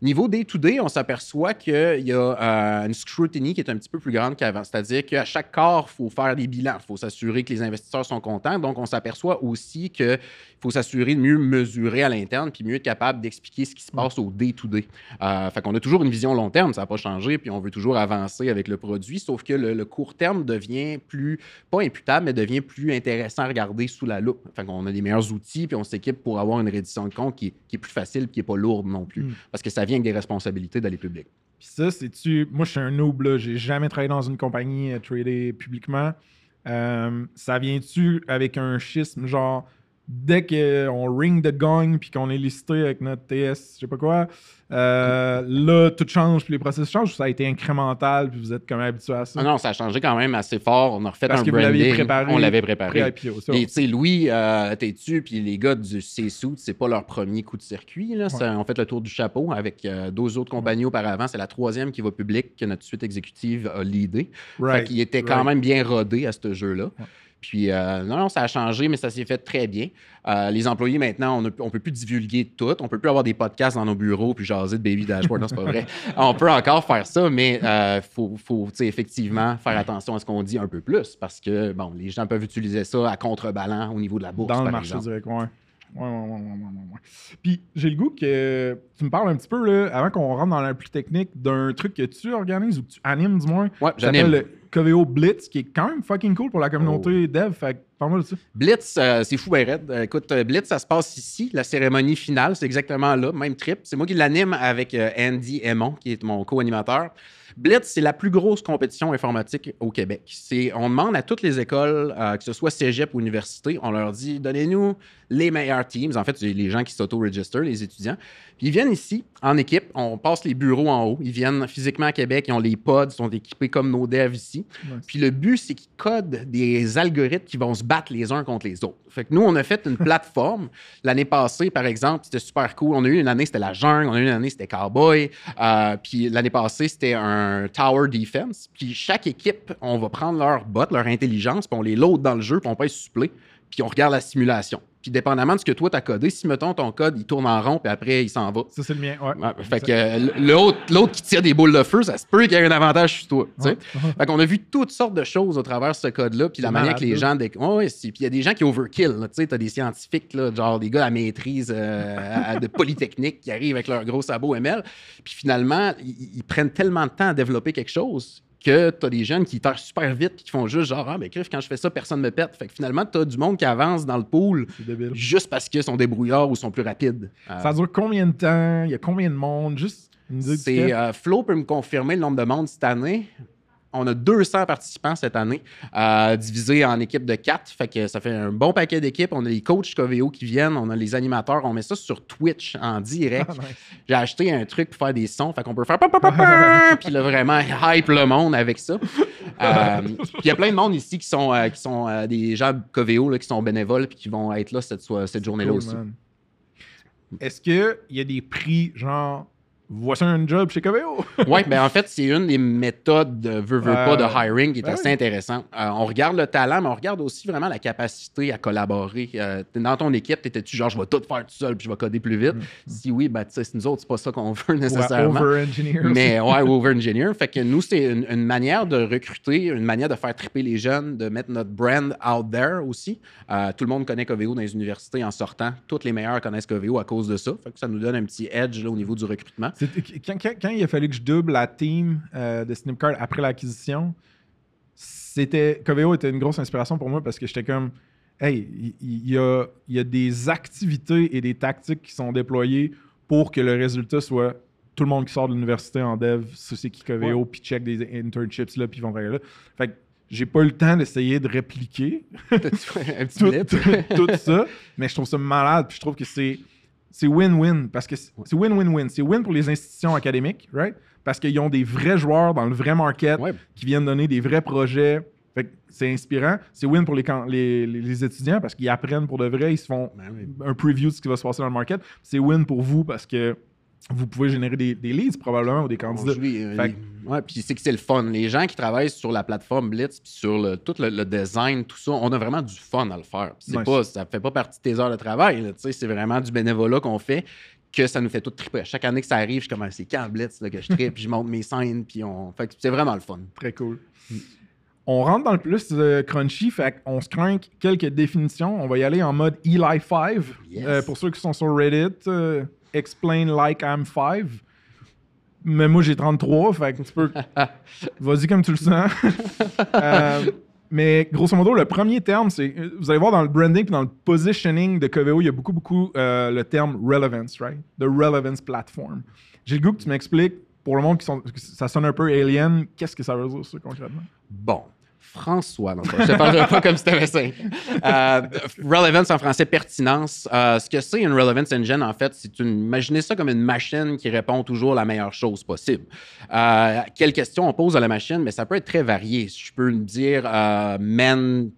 Au Niveau day-to-day, on s'aperçoit qu'il y a euh, une scrutiny qui est un petit peu plus grande qu'avant. C'est-à-dire qu'à chaque corps, il faut faire des bilans. Il faut s'assurer que les investisseurs sont contents. Donc, on s'aperçoit aussi qu'il faut s'assurer de mieux mesurer à l'interne puis mieux être capable d'expliquer ce qui se passe au day-to-day. Euh, fait qu'on a toujours une vision long terme, ça n'a pas changé, puis on veut toujours avancer avec le produit, sauf que le, le court terme devient plus, pas imputable, mais devient plus intéressant à regarder sous la loupe. Fait qu'on a des meilleurs outils, puis on s'équipe pour avoir une reddition de compte qui est, qui est plus facile, puis qui n'est pas lourde non plus. Mm. Parce que ça vient avec des responsabilités d'aller public. Puis ça, c'est-tu. Moi, je suis un noob, là. J'ai jamais travaillé dans une compagnie euh, tradée publiquement. Euh, ça vient-tu avec un schisme, genre, dès qu'on ring the gong puis qu'on est listé avec notre TS, je sais pas quoi, euh, là, tout change puis les processus changent ou ça a été incrémental puis vous êtes comme habitué à ça? Ah non, ça a changé quand même assez fort. On a refait Parce un que vous branding. l'aviez préparé on l'avait préparé. Et tu sais, Louis, euh, t'es-tu, puis les gars du C-Suit, c'est pas leur premier coup de circuit. Là. C'est- On fait le tour du chapeau avec euh, deux autres compagnies auparavant. C'est la troisième qui va public que notre suite exécutive a leadé. Right, Fait qu'il était quand right. même bien rodé à ce jeu-là. Ouais. Puis, euh, non, non, ça a changé, mais ça s'est fait très bien. Euh, les employés, maintenant, on ne peut plus divulguer tout. On peut plus avoir des podcasts dans nos bureaux puis jaser de Baby Dashboard. Non, c'est pas vrai. on peut encore faire ça, mais il faut, faut effectivement faire attention à ce qu'on dit un peu plus parce que, bon, les gens peuvent utiliser ça à contrebalan au niveau de la bourse, Dans le marché exemple. ouais. Ouais, ouais, ouais, ouais, ouais. Puis j'ai le goût que tu me parles un petit peu, là, avant qu'on rentre dans la plus technique, d'un truc que tu organises ou que tu animes, du moins. Ouais, j'anime. le Coveo Blitz, qui est quand même fucking cool pour la communauté dev. Fait que parle-moi de ça. Blitz, euh, c'est fou, ben raide. Euh, écoute, euh, Blitz, ça se passe ici. La cérémonie finale, c'est exactement là, même trip. C'est moi qui l'anime avec euh, Andy Aymon, qui est mon co-animateur. Blitz, c'est la plus grosse compétition informatique au Québec. On demande à toutes les écoles, que ce soit cégep ou université, on leur dit donnez-nous les meilleurs teams. En fait, c'est les gens qui s'auto-register, les étudiants. Puis ils viennent ici en équipe, on passe les bureaux en haut. Ils viennent physiquement à Québec, ils ont les pods, ils sont équipés comme nos devs ici. Nice. Puis le but, c'est qu'ils codent des algorithmes qui vont se battre les uns contre les autres. Fait que nous, on a fait une plateforme. L'année passée, par exemple, c'était super cool. On a eu une année, c'était la jungle. On a eu une année, c'était Cowboy. Euh, puis l'année passée, c'était un Tower Defense. Puis chaque équipe, on va prendre leur bot, leur intelligence, puis on les load dans le jeu, puis on pèse supplé, puis on regarde la simulation. Puis dépendamment de ce que toi, tu as codé, si, mettons, ton code, il tourne en rond, puis après, il s'en va. Ça, c'est le mien. Ouais. Ouais, fait que l'autre, l'autre qui tire des boules de feu, ça se peut qu'il y ait un avantage sur toi. Ouais. Fait qu'on a vu toutes sortes de choses au travers de ce code-là, puis la manière que les gens. Dé... Ouais, puis il y a des gens qui overkill. Tu sais, t'as des scientifiques, là, genre des gars à maîtrise euh, à- de Polytechnique qui arrivent avec leur gros sabot ML. Puis finalement, ils, ils prennent tellement de temps à développer quelque chose que tu as des jeunes qui tâchent super vite puis qui font juste genre, ah, ben, Criff, quand je fais ça, personne me pète. Fait que finalement, tu as du monde qui avance dans le pool juste parce qu'ils sont débrouillards ou sont plus rapides. Euh, Ça dure combien de temps? Il y a combien de monde? Juste c'est euh, Flo peut me confirmer le nombre de monde cette année. On a 200 participants cette année, euh, divisés en équipes de 4. Fait que ça fait un bon paquet d'équipes. On a les coachs Coveo qui viennent, on a les animateurs. On met ça sur Twitch en direct. Ah, nice. J'ai acheté un truc pour faire des sons. Fait qu'on peut faire... Puis là, vraiment, hype le monde avec ça. Euh, puis il y a plein de monde ici qui sont, euh, qui sont euh, des gens Coveo là, qui sont bénévoles puis qui vont être là cette, cette journée-là Cool, aussi. Est-ce qu'il y a des prix, genre, voici un job chez Coveo? Oui, ben en fait, c'est une des méthodes de veux, veux pas de Ouais. hiring qui est Ben assez oui. intéressante. Euh, on regarde le talent, mais on regarde aussi vraiment la capacité à collaborer. Euh, dans ton équipe, t'étais-tu genre je vais tout faire tout seul puis je vais coder plus vite? Si oui, ben tu sais, c'est nous autres, c'est pas ça qu'on veut nécessairement. over-engineer. Mais ouais, over engineer. Fait que nous, c'est une, une manière de recruter, une manière de faire triper les jeunes, de mettre notre brand out there aussi. Euh, tout le monde connaît Coveo dans les universités en sortant. Toutes les meilleurs connaissent Coveo à cause de ça. Fait que ça nous donne un petit edge là, au niveau du recrutement. C'était- Quand, quand- quand il a fallu que je double la team euh, de Snipcard après l'acquisition, c'était Coveo était une grosse inspiration pour moi parce que j'étais comme hey, il- y, a, il y a des activités et des tactiques qui sont déployées pour que le résultat soit tout le monde qui sort de l'université en dev, c'est qui Coveo, puis check des internships là, puis ils vont faire là. Fait que j'ai pas eu le temps d'essayer de répliquer tout, tout ça, mais je trouve ça malade. Puis je trouve que c'est c'est win-win parce que c'est win-win-win. C'est win pour les institutions académiques, right? Parce qu'ils ont des vrais joueurs dans le vrai market Ouais. qui viennent donner des vrais projets. Fait que c'est inspirant. C'est win pour les, can- les, les- les étudiants parce qu'ils apprennent pour de vrai. Ils se font Ben oui. un preview de ce qui va se passer dans le market. C'est win pour vous parce que vous pouvez générer des, des leads probablement ou des candidats. Fait les- ouais, puis c'est que c'est le fun. Les gens qui travaillent sur la plateforme Blitz, puis sur le, tout le, le design, tout ça, on a vraiment du fun à le faire. Puis C'est Nice. pas, ça fait pas partie de tes heures de travail. C'est vraiment du bénévolat qu'on fait que ça nous fait tout triper. Chaque année que ça arrive, je suis comme, Ah, c'est quand Blitz là, que je tripe, puis je monte mes scènes, puis on... Fait que c'est vraiment le fun. Très cool. On rentre dans le plus euh, crunchy, fait qu'on se crank quelques définitions. On va y aller en mode Eli 5. Yes. Euh, pour ceux qui sont sur Reddit, euh, explain like I'm 5. Mais moi, j'ai 33, fait que tu peux. Vas-y comme tu le sens. Euh, mais grosso modo, le premier terme, c'est. Vous allez voir dans le branding et dans le positioning de Coveo, il y a beaucoup, beaucoup euh, le terme relevance, right? The relevance platform. J'ai le goût que tu m'expliques, pour le monde qui sont, ça sonne un peu alien, qu'est-ce que ça veut dire, ça, concrètement? Bon. François, je te parlerai pas comme si t'avais cinq. Euh, relevance en français, pertinence. Euh, ce que c'est une relevance engine, en fait, c'est une. Imaginez ça comme une machine qui répond toujours la meilleure chose possible. Euh, quelle question on pose à la machine, mais ça peut être très varié. Je peux dire euh, men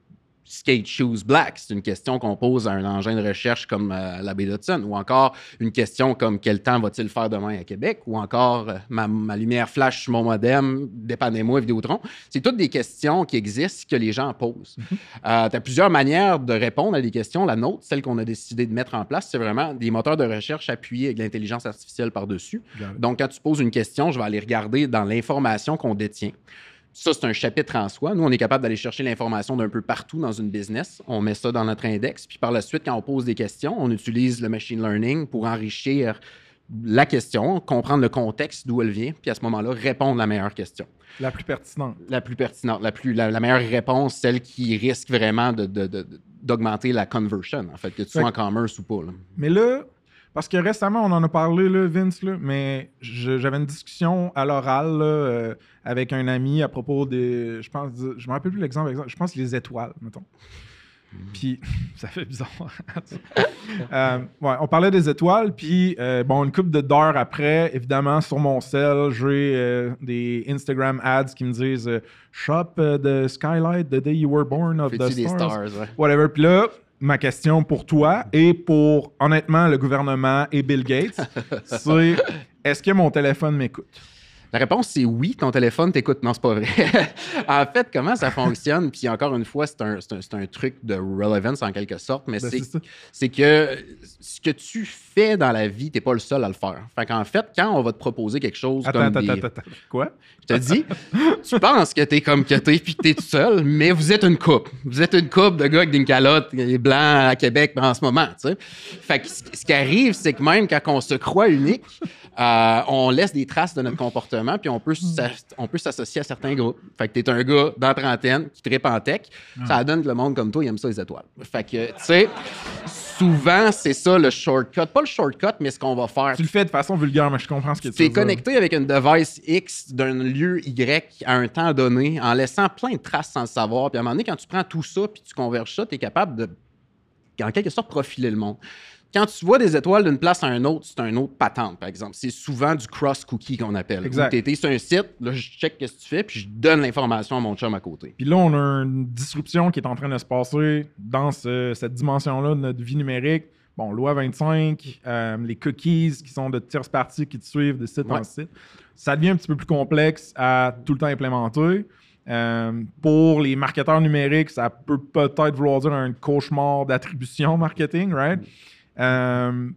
skate shoes black, c'est une question qu'on pose à un engin de recherche comme euh, la baie d'Hudson, ou encore une question comme quel temps va-t-il faire demain à Québec, ou encore euh, ma, ma lumière flash sur mon modem, dépannez-moi Vidéotron. C'est toutes des questions qui existent que les gens posent. tu as plusieurs manières de répondre à des questions. La nôtre, celle qu'on a décidé de mettre en place, c'est vraiment des moteurs de recherche appuyés avec l'intelligence artificielle par-dessus. Donc, quand tu poses une question, je vais aller regarder dans l'information qu'on détient. Ça, c'est un chapitre en soi. Nous, on est capable d'aller chercher l'information d'un peu partout dans une business. On met ça dans notre index. Puis par la suite, quand on pose des questions, on utilise le machine learning pour enrichir la question, comprendre le contexte d'où elle vient, puis à ce moment-là, répondre la meilleure question. La plus pertinente. La plus pertinente, la, plus, la, la meilleure réponse, celle qui risque vraiment de- de- de- d'augmenter la conversion, en fait, que tu sois en commerce ou pas. là. Mais là, parce que récemment, on en a parlé, là, Vince, là, mais j'avais une discussion à l'oral euh, avec un ami à propos des. Je pense, je me rappelle plus l'exemple, exemple, je pense les étoiles, mettons. Puis, ça fait bizarre. Euh, ouais, on parlait des étoiles, puis euh, bon, une couple de d'heures après, évidemment, sur mon cell, j'ai euh, des Instagram ads qui me disent Shop the skylight the day you were born of the des stars? stars, ouais. Whatever. Puis là, ma question pour toi et pour, honnêtement, le gouvernement et Bill Gates, c'est est-ce que mon téléphone m'écoute? La réponse, c'est oui, ton téléphone t'écoute. Non, c'est pas vrai. en fait, comment ça fonctionne, puis encore une fois, c'est un, un- un truc de relevance en quelque sorte, mais Ben, c'est que ce que tu fais dans la vie, t'es pas le seul à le faire. Fait qu'en fait, quand on va te proposer quelque chose Attends, comme attends, des... attends, attends. Quoi? Je te dis, tu penses que t'es comme que t'es puis que t'es tout seul, mais vous êtes une coupe. Vous êtes une coupe de gars avec des calottes et blancs à Québec en ce moment, tu sais. Fait que ce qui arrive, c'est que même quand on se croit unique, euh, on laisse des traces de notre comportement puis on peut s'a- on peut s'associer à certains groupes. Fait que t'es un gars dans la trentaine qui tripe en tech, ça donne que le monde comme toi, il aime ça les étoiles. Fait que, tu sais, souvent, c'est ça le shortcut. Pas le shortcut, mais ce qu'on va faire. Tu le fais de façon vulgaire, mais je comprends ce que tu Tu veux es connecté avec une device X d'un lieu Y à un temps donné en laissant plein de traces sans le savoir. Puis à un moment donné, quand tu prends tout ça puis tu converges ça, tu es capable de, en quelque sorte, profiler le monde. Quand tu vois des étoiles d'une place à un autre, c'est un autre patente, par exemple. C'est souvent du cross-cookie qu'on appelle. Exact. Tu sur un site, là, je check ce que tu fais, puis je donne l'information à mon chum à côté. Puis là, on a une disruption qui est en train de se passer dans ce- cette dimension-là de notre vie numérique. Bon, loi 25, euh, les cookies qui sont de tierces parties qui te suivent de site en site. Ça devient un petit peu plus complexe à tout le temps implémenter. Euh, pour les marketeurs numériques, ça peut peut-être vouloir dire un cauchemar d'attribution marketing, right? Euh,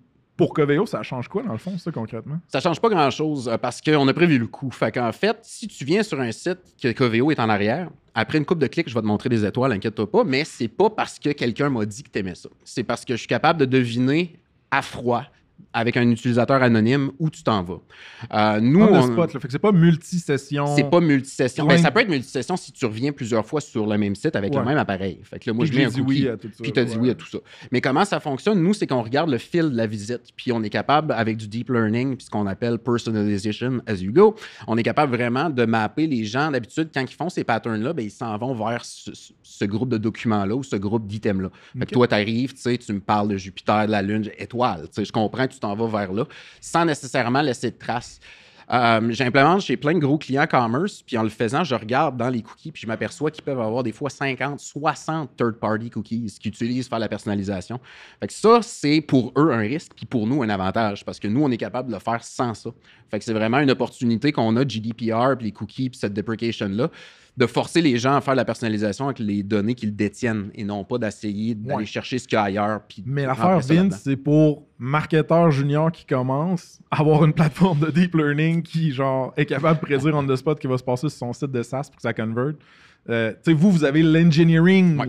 pour Coveo, ça change quoi dans le fond, ça, concrètement? Ça change pas grand-chose euh, parce qu'on a prévu le coup. Fait qu'en fait, si tu viens sur un site que Coveo est en arrière, après une coupe de clics, je vais te montrer des étoiles, inquiète-toi pas, mais c'est pas parce que quelqu'un m'a dit que t'aimais ça. C'est parce que je suis capable de deviner à froid avec un utilisateur anonyme où tu t'en vas. Euh, nous, On, on- spot, là. Fait que c'est pas multi-session. c'est pas multisession. Ben, ça peut être multisession si tu reviens plusieurs fois sur le même site avec Ouais. le même appareil. Fait que là, moi, Puis je mets un dit cookie. oui à tout ça. Puis tu as dit ouais. oui à tout ça. Mais comment ça fonctionne? Nous, c'est qu'on regarde le fil de la visite. Puis on est capable, avec du deep learning, puis ce qu'on appelle personalization as you go, on est capable vraiment de mapper les gens. D'habitude, quand ils font ces patterns-là, ben, ils s'en vont vers ce, groupe de documents-là ou ce groupe d'items-là. Fait que toi, tu arrives, tu sais, tu me parles de Jupiter, de la Lune, étoile. Tu sais, je comprends tu t'en vas vers là sans nécessairement laisser de traces. Euh, J'implémente chez plein de gros clients commerce, puis en le faisant, je regarde dans les cookies, puis je m'aperçois qu'ils peuvent avoir des fois 50, 60 third-party cookies qu'ils utilisent pour faire la personnalisation. Fait que ça, c'est pour eux un risque, puis pour nous un avantage, parce que nous, on est capable de le faire sans ça. Fait que c'est vraiment une opportunité qu'on a, GDPR, puis les cookies, puis cette deprecation-là, de forcer les gens à faire la personnalisation avec les données qu'ils détiennent, et non pas d'essayer d'aller Ouais. chercher ce qu'il y a ailleurs. puis Mais l'affaire. Vince, c'est pour marketeurs juniors qui commencent à avoir une plateforme de deep learning qui genre est capable de prédire on the spot ce qui va se passer sur son site de SaaS pour que ça convert. Euh, vous, vous avez l'engineering, Ouais.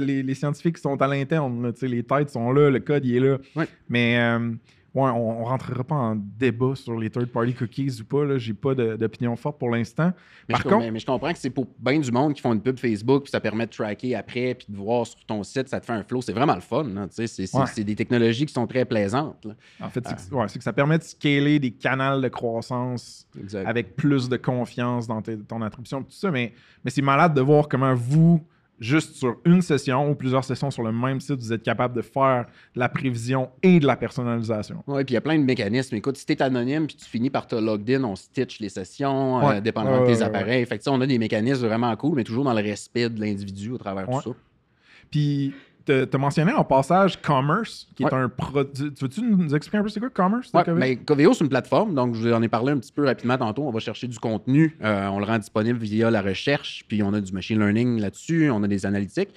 les, scientifiques qui sont à l'interne, les têtes sont là, le code il est là. Ouais. Mais euh, ouais, on, on rentrera pas en débat sur les third-party cookies ou pas. Là, j'ai pas d'opinion forte pour l'instant. Mais, Par je, contre- mais- mais je comprends que c'est pour bien du monde qui font une pub Facebook, puis ça permet de tracker après, puis de voir sur ton site, ça te fait un flow. C'est vraiment le fun. C'est Ouais. des technologies qui sont très plaisantes. là. En fait, c'est que, ouais, que ça permet de scaler des canaux de croissance Exact. avec plus de confiance dans ton attribution, tout ça. Mais, mais c'est malade de voir comment vous, juste sur une session ou plusieurs sessions sur le même site, vous êtes capable de faire de la prévision et de la personnalisation. Oui, puis il y a plein de mécanismes. Écoute, si tu es anonyme puis tu finis par te logged in, on stitch les sessions, Ouais. euh, Ouais, de tes appareils. Fait que, on a des mécanismes vraiment cool, mais toujours dans le respect de l'individu au travers de Ouais. tout ça. Puis, tu as mentionné en passage Commerce, qui est un produit. Tu veux-tu nous expliquer un peu c'est quoi Commerce? Ouais, Coveo? mais Coveo, c'est une plateforme, donc je vous en ai parlé un petit peu rapidement tantôt. On va chercher du contenu, euh, on le rend disponible via la recherche, puis on a du machine learning là-dessus, on a des analytiques.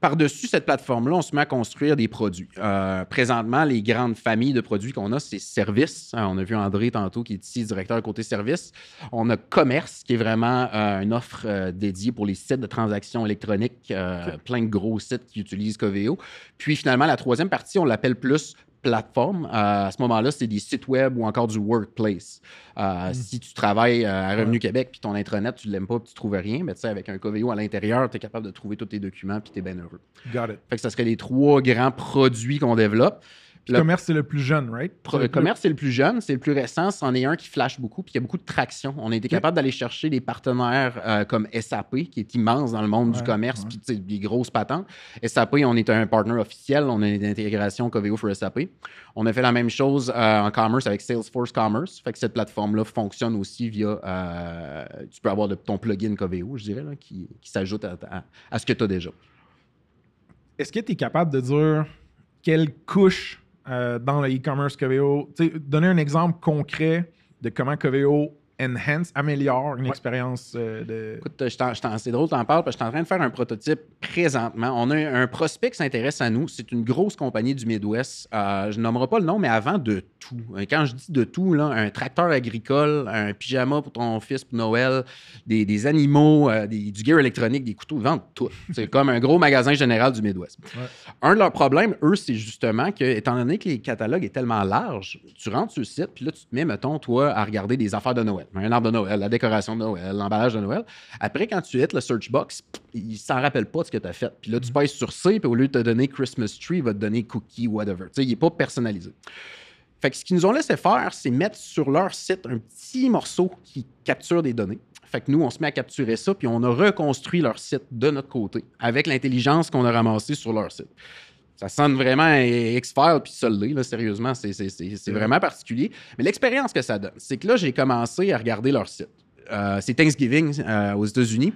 Par-dessus cette plateforme-là, on se met à construire des produits. Euh, présentement, les grandes familles de produits qu'on a, c'est service. Hein, on a vu André tantôt qui est ici directeur côté service. On a commerce, qui est vraiment euh, une offre euh, dédiée pour les sites de transactions électroniques, euh, plein de gros sites qui utilisent Coveo. Puis finalement, la troisième partie, on l'appelle plus plateforme. Euh, à ce moment-là, c'est des sites web ou encore du workplace. Euh, Si tu travailles euh, à Revenu Québec puis ton intranet, tu ne l'aimes pas puis tu trouves rien, mais tu sais, avec un Coveo à l'intérieur, tu es capable de trouver tous tes documents puis tu es bien heureux. Got it. Fait que ça serait les trois grands produits qu'on développe. Le- Commerce, c'est le plus jeune, right? Le commerce, c'est le plus jeune, c'est le plus récent, c'en est un qui flash beaucoup, puis il y a beaucoup de traction. On a été capable d'aller chercher des partenaires euh, comme SAP, qui est immense dans le monde Ouais, du commerce, ouais. puis des grosses patentes. SAP, on est un partner officiel, on a une intégration Coveo for SAP. On a fait la même chose euh, en commerce avec Salesforce Commerce, fait que cette plateforme-là fonctionne aussi via, euh, tu peux avoir de- ton plugin Coveo, je dirais, là, qui, qui s'ajoute à, à- à ce que tu as déjà. Est-ce que tu es capable de dire quelle couche euh, dans le e-commerce Coveo, donner un exemple concret de comment Coveo enhance, améliore une Ouais. expérience euh, de. Écoute, t'en- t'en- c'est drôle que tu en parles parce que je suis en train de faire un prototype présentement. On a un, un prospect qui s'intéresse à nous. C'est une grosse compagnie du Midwest. Euh, je ne nommerai pas le nom, mais avant de tout. Euh, Quand je dis de tout, là, un tracteur agricole, un pyjama pour ton fils pour Noël, des, des animaux, euh, des- du gear électronique, des couteaux, ils vendent tout. C'est comme un gros magasin général du Midwest. Ouais. Un de leurs problèmes, eux, c'est justement que, étant donné que les catalogues est tellement larges, tu rentres sur le site, puis là, tu te mets, mettons, toi, à regarder des affaires de Noël. Noël, un arbre de Noël, la décoration de Noël, l'emballage de Noël. Après, quand tu hits le search box, il s'en rappelle pas de ce que tu as fait. Puis là, tu pèses sur C, puis au lieu de te donner Christmas tree, il va te donner cookie, whatever. Tu sais, il n'est pas personnalisé. Fait que ce qu'ils nous ont laissé faire, c'est mettre sur leur site un petit morceau qui capture des données. Fait que nous, on se met à capturer ça, puis on a reconstruit leur site de notre côté avec l'intelligence qu'on a ramassée sur leur site. Ça sonne vraiment X-File puis soldé, là, sérieusement, c'est, c'est- c'est- c'est vraiment particulier. Mais l'expérience que ça donne, c'est que là, j'ai commencé à regarder leur site. Euh, c'est Thanksgiving euh, aux États-Unis.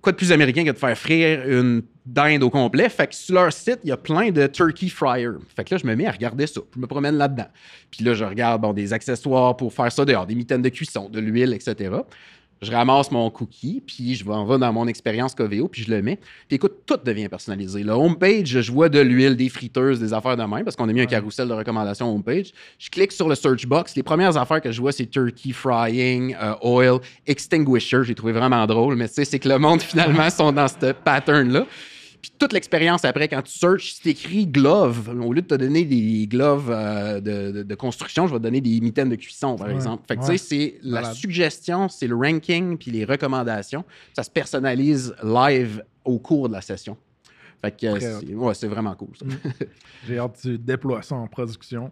Quoi de plus américain que de faire frire une dinde au complet? Fait que sur leur site, il y a plein de turkey fryer. Fait que là, je me mets à regarder ça. Je me promène là-dedans. Puis là, je regarde bon, des accessoires pour faire ça dehors, des mitaines de cuisson, de l'huile, etc. Je ramasse mon cookie, puis je m'en vais dans mon expérience Coveo, puis je le mets. Puis écoute, tout devient personnalisé. Le homepage, je vois de l'huile, des friteuses, des affaires de même, parce qu'on a mis un carrousel de recommandations homepage. Je clique sur le search box. Les premières affaires que je vois, c'est turkey frying, euh, oil, extinguisher. J'ai trouvé vraiment drôle, mais tu sais, c'est que le monde, finalement, sont dans ce pattern-là. Puis toute l'expérience après, quand tu searches, si t'écris glove, au lieu de te donner des gloves euh, de, de- de construction, je vais te donner des mitaines de cuisson, par Ouais, exemple. Fait que ouais. tu sais, c'est la suggestion, c'est le ranking, puis les recommandations. Ça se personnalise live au cours de la session. Fait que euh, c'est ouais, c'est vraiment cool. ça. J'ai hâte que tu déploies ça en production.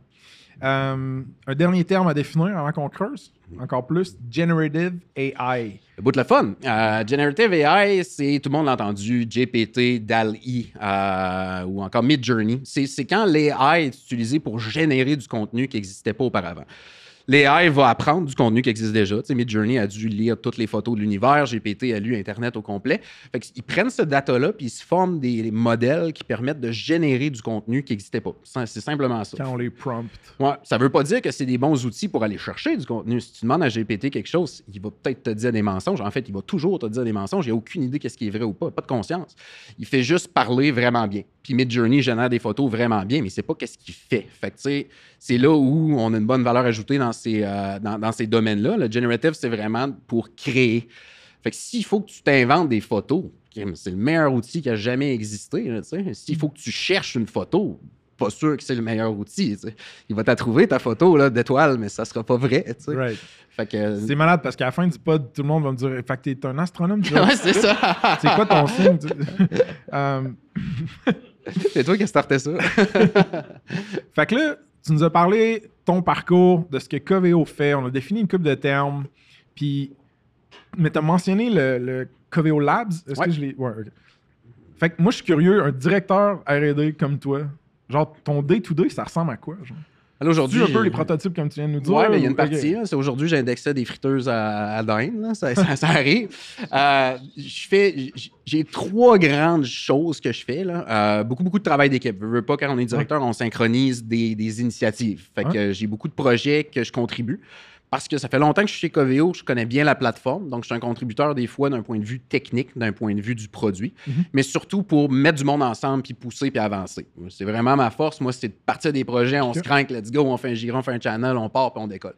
Euh, un dernier terme à définir avant qu'on creuse encore plus Generative AI. Le bout de la fun. Euh, Generative AI, c'est, tout le monde l'a entendu, GPT, DAL-E euh, ou encore Midjourney. C'est quand l'AI est utilisé pour générer du contenu qui n'existait pas auparavant. L'AI va apprendre du contenu qui existe déjà. Tu sais, Midjourney a dû lire toutes les photos de l'univers. GPT a lu Internet au complet. Fait ils prennent ce data-là puis ils se forment des modèles qui permettent de générer du contenu qui n'existait pas. C'est simplement ça. Quand on les prompt. Ouais, ça veut pas dire que c'est des bons outils pour aller chercher du contenu. Si tu demandes à GPT quelque chose, il va peut-être te dire des mensonges. En fait, il va toujours te dire des mensonges. Il n'a aucune idée qu'est-ce qui est vrai ou pas. Pas de conscience. Il fait juste parler vraiment bien. Puis Midjourney génère des photos vraiment bien, mais c'est pas qu'est-ce qu'il fait. Fait que tu sais, c'est là où on a une bonne valeur ajoutée dans ces, euh, dans, dans ces domaines-là. Le generative, c'est vraiment pour créer. Fait que s'il faut que tu t'inventes des photos, c'est le meilleur outil qui a jamais existé. là. S'il faut que tu cherches une photo, pas sûr que c'est le meilleur outil. Il va t'en trouver ta photo là, d'étoile, mais ça sera pas vrai. Right. Que. C'est malade parce qu'à la fin du pod, tout le monde va me dire Fait que t'es un astronome, ouais, c'est ça. C'est quoi ton signe? Euh, c'est toi qui as starté ça. Fait que là, tu nous as parlé ton parcours, de ce que Coveo fait. On a défini une coupe de termes. Puis, mais tu as mentionné le, le Coveo Labs. Est-ce Ouais. que je l'ai? Ouais, ok. Fait que moi, je suis curieux, un directeur RD comme toi, genre ton day-to-day, ça ressemble à quoi? Genre? Aujourd'hui, un peu j'ai- les prototypes comme tu viens de nous dire? Ouais, mais il y a une partie. ok. là. C'est Aujourd'hui, j'indexais des friteuses à, à dinde. là. Ça, ça- ça arrive. Euh, je fais, j'ai trois grandes choses que je fais. Là. Euh, beaucoup, beaucoup de travail d'équipe. Je veux pas, quand on est directeur, on synchronise des, des initiatives. Fait que euh, j'ai beaucoup de projets que je contribue. Parce que ça fait longtemps que je suis chez Coveo, je connais bien la plateforme, donc je suis un contributeur des fois d'un point de vue technique, d'un point de vue du produit, mais surtout pour mettre du monde ensemble, puis pousser, puis avancer. C'est vraiment ma force. Moi, c'est de partir des projets, on se crank, let's go, on fait un giron, on fait un channel, on part, puis on décolle.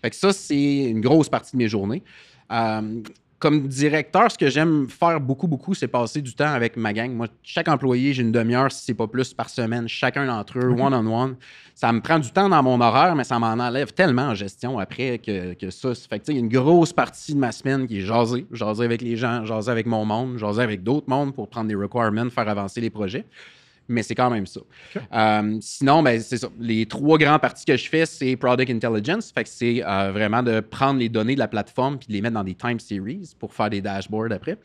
Fait que ça, c'est une grosse partie de mes journées. Euh, comme directeur, ce que j'aime faire beaucoup, beaucoup, c'est passer du temps avec ma gang. Moi, chaque employé, j'ai une demi-heure, si c'est pas plus, par semaine, chacun d'entre eux, one-on-one. Ça me prend du temps dans mon horaire, mais ça m'en enlève tellement en gestion après que, que ça. Fait que, tu sais, il y a une grosse partie de ma semaine qui est jaser. Jaser avec les gens, jaser avec mon monde, jaser avec d'autres mondes pour prendre des requirements, faire avancer les projets. Mais c'est quand même ça. Euh, sinon, ben, c'est ça. Les trois grandes parties que je fais, c'est Product Intelligence. Fait que c'est euh, vraiment de prendre les données de la plateforme puis de les mettre dans des time series pour faire des dashboards après.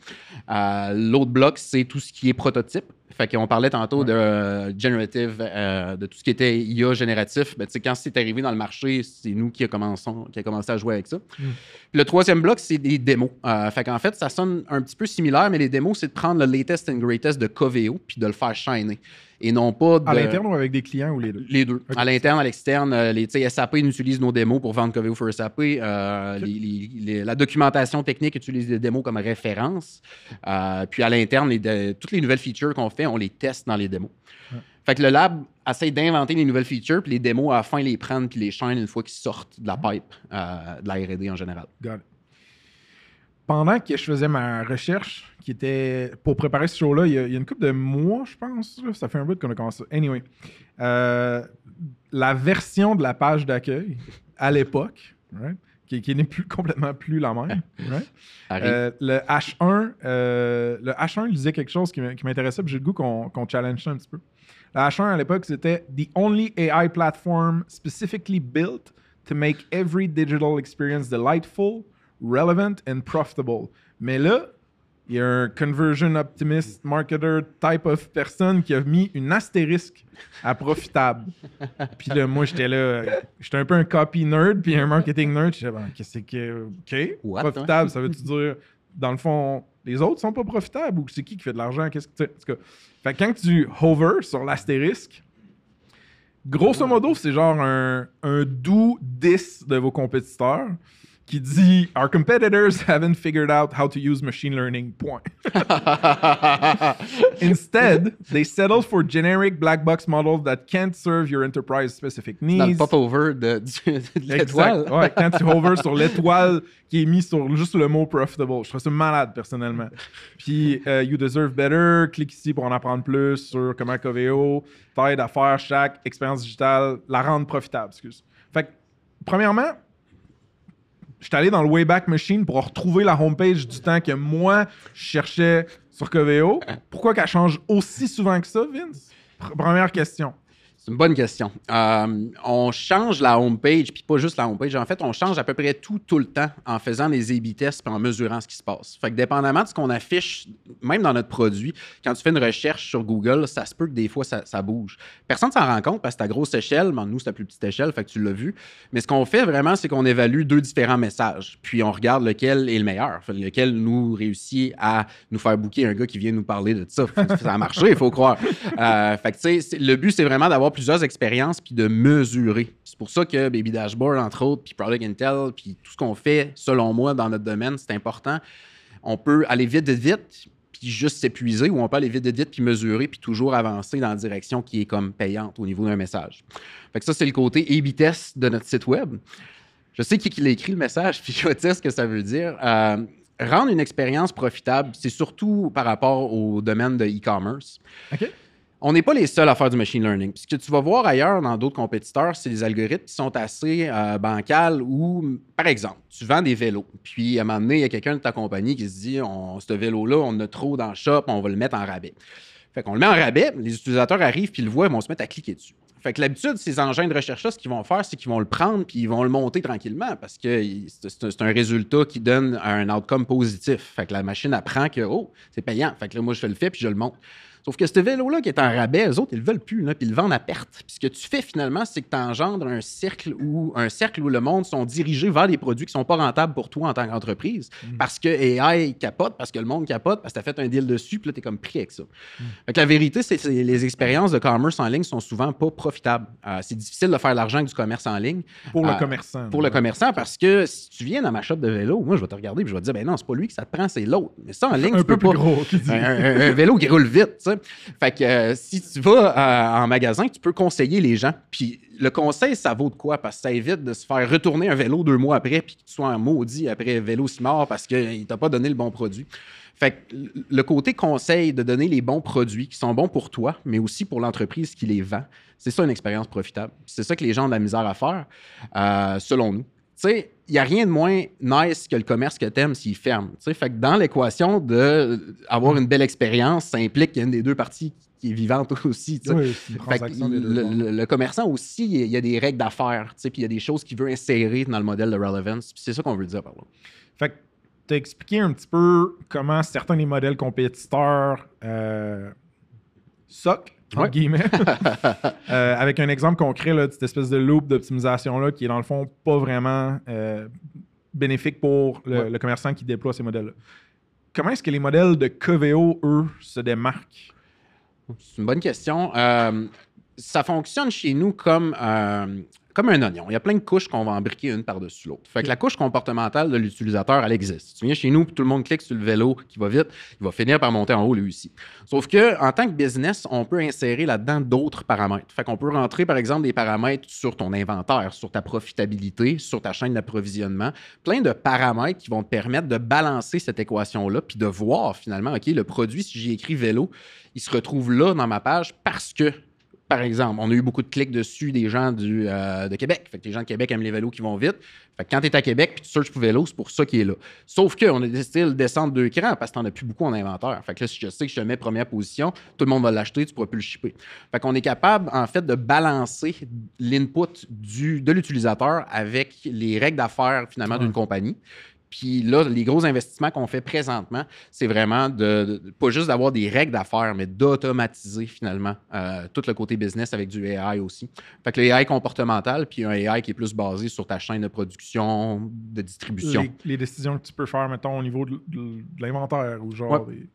Euh, L'autre bloc, c'est tout ce qui est prototype. Fait qu'on parlait tantôt de euh, generative, euh, de tout ce qui était IA génératif. Ben, quand c'est arrivé dans le marché, c'est nous qui a, commencé, qui a commencé à jouer avec ça. Puis le troisième bloc, c'est des démos. Euh, fait qu'en fait, ça sonne un petit peu similaire, mais les démos, c'est de prendre le latest and greatest de Coveo puis de le faire shiner. Et non pas de... À l'interne ou avec des clients ou les deux? Les deux. À l'interne, à l'externe, euh, les, SAP utilise nos démos pour vendre Coveo for SAP. Euh, les- les- les- la documentation technique utilise les démos comme référence. Euh, puis à l'interne, toutes les nouvelles features qu'on fait, on les teste dans les démos. Fait que le lab essaie d'inventer les nouvelles features, puis les démos, à la fin, les prennent puis les chaînent une fois qu'ils sortent de la pipe, euh, de la R&D en général. Got it. Pendant que je faisais ma recherche, qui était pour préparer ce show-là, il y, a- il y a une couple de mois, je pense. Ça fait un bout qu'on a commencé. Anyway, euh, la version de la page d'accueil à l'époque, right, qui, qui n'est plus complètement plus la même. right? Euh, le H1, euh, le H1 il disait quelque chose qui m'intéressait, puis j'ai le goût qu'on qu'on challenge ça un petit peu. Le H1 à l'époque, c'était The only AI platform specifically built to make every digital experience delightful, relevant and profitable. Mais là, il y a un conversion optimist marketer type of person qui a mis une astérisque à profitable. puis là, moi, j'étais là, j'étais un peu un copy nerd, puis un marketing nerd. J'étais, ben, qu'est-ce que. OK. What, profitable, ça veut-tu dire, dans le fond, les autres sont pas profitables ou c'est qui qui fait de l'argent? Qu'est-ce que tu. Fait quand tu hover sur l'astérisque, grosso modo, c'est genre un, un doux 10 de vos compétiteurs qui dit Our competitors haven't figured out how to use machine learning. Point. Instead, they settle for generic black box models that can't serve your enterprise specific needs. Dans le pop-over de, de l'étoile. Ouais, quand tu hover sur l'étoile qui est mise sur juste le mot profitable. Je trouve ça malade personnellement. Puis euh, You Deserve Better, clique ici pour en apprendre plus sur comment Coveo t'aide à faire chaque expérience digitale, la rendre profitable, excuse. Fait que, premièrement, je suis allé dans le Wayback Machine pour retrouver la homepage du temps que moi, je cherchais sur Coveo. Pourquoi qu'elle change aussi souvent que ça, Vince? Pr- Première question. C'est une bonne question. Euh, on change la homepage, puis pas juste la homepage. En fait, on change à peu près tout, tout le temps en faisant des A-B tests puis en mesurant ce qui se passe. Fait que dépendamment de ce qu'on affiche, même dans notre produit, quand tu fais une recherche sur Google, ça se peut que des fois, ça, bouge. Personne ne s'en rend compte parce que c'est à grosse échelle, mais nous, c'est à plus petite échelle, fait que tu l'as vu. Mais ce qu'on fait vraiment, c'est qu'on évalue deux différents messages, puis on regarde lequel est le meilleur, lequel nous réussit à nous faire booker un gars qui vient nous parler de ça. Ça a marché, il faut croire. Euh, fait que, le but, c'est vraiment d'avoir plusieurs expériences puis de mesurer. C'est pour ça que Baby Dashboard, entre autres, puis Product Intel, puis tout ce qu'on fait, selon moi, dans notre domaine, c'est important. On peut aller vite, vite, vite, puis juste s'épuiser, ou on peut aller vite, vite, vite, puis mesurer, puis toujours avancer dans la direction qui est comme payante au niveau d'un message. Fait que ça, c'est le côté A-B test de notre site web. Je sais qui, l'a écrit le message, puis je vais dire ce que ça veut dire. Euh, rendre une expérience profitable, c'est surtout par rapport au domaine de e-commerce. OK? On n'est pas les seuls à faire du machine learning. Ce que tu vas voir ailleurs dans d'autres compétiteurs, c'est des algorithmes qui sont assez euh, bancals ou, par exemple, tu vends des vélos. Puis à un moment donné, il y a quelqu'un de ta compagnie qui se dit ce vélo-là, on en a trop dans le shop, on va le mettre en rabais. Fait qu'on le met en rabais, les utilisateurs arrivent puis le voient, ils vont se mettre à cliquer dessus. Fait que l'habitude, ces engins de recherche-là, ce qu'ils vont faire, c'est qu'ils vont le prendre puis ils vont le monter tranquillement parce que c'est un- résultat qui donne un outcome positif. Fait que la machine apprend que, oh, c'est payant. Fait que là, moi, je le fais puis je le monte. Sauf que ce vélo-là qui est en rabais, les autres, ils le veulent plus, là, puis ils le vendent à perte. Puis ce que tu fais finalement, c'est que tu engendres un cercle où un cercle où le monde sont dirigés vers des produits qui sont pas rentables pour toi en tant qu'entreprise. Parce que AI capote, parce que le monde capote, parce que tu as fait un deal dessus, puis là, tu es comme pris avec ça. Fait que la vérité, c'est que les expériences de commerce en ligne sont souvent pas profitables. Euh, c'est difficile de faire de l'argent avec du commerce en ligne. Pour le Euh, commerçant. Pour le commerçant, parce que si tu viens dans ma shop de vélo, moi, je vais te regarder et je vais te dire, ben non, c'est pas lui que ça te prend, c'est l'autre. Mais ça, en ligne, Un tu peu peux plus pas. gros, qui dit. Un, un- un vélo qui roule vite, Fait que euh, si tu vas euh, en magasin, tu peux conseiller les gens. Puis le conseil, ça vaut de quoi? Parce que ça évite de se faire retourner un vélo deux mois après puis que tu sois un maudit après vélo si mort parce qu'il t'a pas donné le bon produit. Fait que le côté conseil de donner les bons produits qui sont bons pour toi, mais aussi pour l'entreprise qui les vend, c'est ça une expérience profitable. C'est ça que les gens ont de la misère à faire, euh, selon nous. Tu sais, il n'y a rien de moins nice que le commerce que tu aimes s'il ferme. Fait que dans l'équation d'avoir une belle expérience, ça implique qu'il y a une des deux parties qui est vivante aussi. Oui, Fait que des deux le, bords. le- le commerçant aussi, il y a des règles d'affaires, puis il y a des choses qu'il veut insérer dans le modèle de relevance. C'est ça qu'on veut dire par là. Fait que tu as expliqué un petit peu comment certains des modèles compétiteurs euh, soquent, entre Ouais. guillemets. Euh, avec un exemple concret là, de cette espèce de loop d'optimisation-là qui est dans le fond pas vraiment euh, bénéfique pour le, Ouais. le commerçant qui déploie ces modèles-là. Comment est-ce que les modèles de Coveo, eux, se démarquent? C'est une bonne question. Euh, ça fonctionne chez nous comme, comme un oignon. Il y a plein de couches qu'on va embriquer une par-dessus l'autre. Fait la couche comportementale de l'utilisateur, elle existe. Tu viens chez nous, tout le monde clique sur le vélo qui va vite, il va finir par monter en haut lui aussi. Sauf que en tant que business, on peut insérer là-dedans d'autres paramètres. Fait qu'on peut rentrer, par exemple, des paramètres sur ton inventaire, sur ta profitabilité, sur ta chaîne d'approvisionnement, plein de paramètres qui vont te permettre de balancer cette équation-là, puis de voir finalement, OK, le produit, si j'ai écrit vélo, il se retrouve là dans ma page parce que par exemple, on a eu beaucoup de clics dessus des gens du, euh, de Québec. Fait que les gens de Québec aiment les vélos qui vont vite. Fait que quand tu es à Québec puis tu searches pour vélo, c'est pour ça qu'il est là. Sauf qu'on a décidé de descendre deux crans parce que t'en as plus beaucoup en inventaire. Fait que là, si je sais que je te mets première position, tout le monde va l'acheter, tu pourras plus le shipper. Fait qu'on est capable, en fait, de balancer l'input de l'utilisateur avec les règles d'affaires, finalement, d'une compagnie. Puis là, les gros investissements qu'on fait présentement, c'est vraiment de, de- pas juste d'avoir des règles d'affaires, mais d'automatiser finalement euh, tout le côté business avec du AI aussi. Fait que le AI comportemental, puis un AI qui est plus basé sur ta chaîne de production, de distribution. Les, les décisions que tu peux faire, mettons, au niveau de, de- de l'inventaire ou genre. Ouais. Des...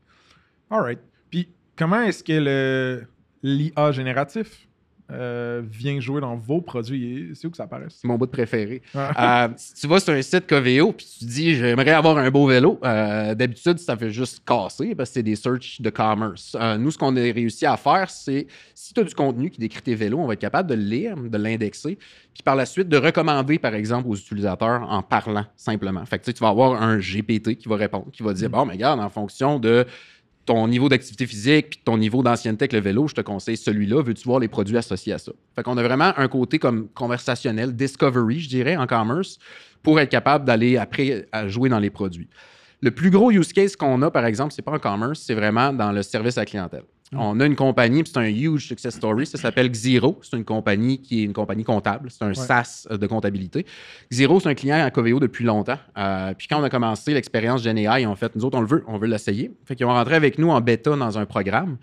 All right. Puis, comment est-ce que le l'IA génératif euh, vient jouer dans vos produits? C'est où que ça apparaît? C'est mon bout de préféré. Ouais. Euh, si tu vas sur un site Coveo puis tu dis j'aimerais avoir un beau vélo, euh, d'habitude ça fait juste casser parce que c'est des searches de commerce. Nous, ce qu'on a réussi à faire, c'est si tu as du contenu qui décrit tes vélos, on va être capable de le lire, de l'indexer, puis par la suite de recommander par exemple aux utilisateurs en parlant simplement. Fait que tu vas avoir un GPT qui va répondre, qui va dire bon, mais regarde, en fonction de ton niveau d'activité physique ton niveau d'ancienneté avec le vélo, je te conseille celui-là. Veux-tu voir les produits associés à ça? Fait qu'on a vraiment un côté comme conversationnel, discovery, je dirais, en commerce, pour être capable d'aller après à jouer dans les produits. Le plus gros use case qu'on a, par exemple, c'est pas en commerce, c'est vraiment dans le service à la clientèle. On a une compagnie, c'est un huge success story, ça s'appelle Xero. C'est une compagnie qui est une compagnie comptable, c'est un SaaS euh, de comptabilité. Xero, c'est un client à Coveo depuis longtemps. Euh, puis quand on a commencé l'expérience GenAI, en fait, nous autres, on le veut, on veut l'essayer. Fait qu'ils ont rentré avec nous en bêta dans un programme.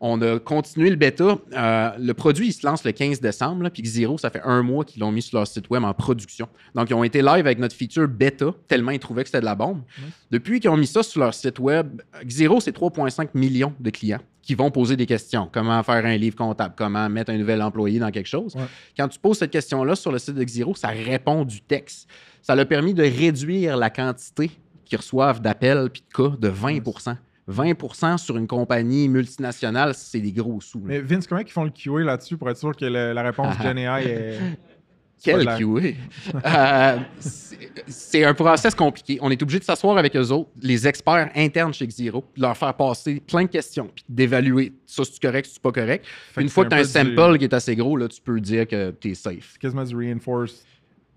On a continué le bêta. Euh, le produit, il se lance le 15 décembre, là, puis Xero, ça fait un mois qu'ils l'ont mis sur leur site web en production. Donc, ils ont été live avec notre feature bêta, tellement ils trouvaient que c'était de la bombe. Depuis qu'ils ont mis ça sur leur site web, Xero, c'est 3,5 millions de clients qui vont poser des questions. Comment faire un livre comptable? Comment mettre un nouvel employé dans quelque chose? Ouais. Quand tu poses cette question-là sur le site de Xero, ça répond du texte. Ça leur a permis de réduire la quantité qu'ils reçoivent d'appels puis de cas de 20 20% sur une compagnie multinationale, c'est des gros sous. là. Mais Vince, comment ils font le QA là-dessus pour être sûr que le- la réponse Gen AI est. Quel QA! Euh, c'est- c'est un process compliqué. On est obligé de s'asseoir avec eux autres, les experts internes chez Xero, leur faire passer plein de questions, puis d'évaluer ça, c'est correct, c'est pas correct. Fait Une fois c'est que tu as un du- sample qui est assez gros, là, tu peux dire que tu es safe. quasiment du reinforced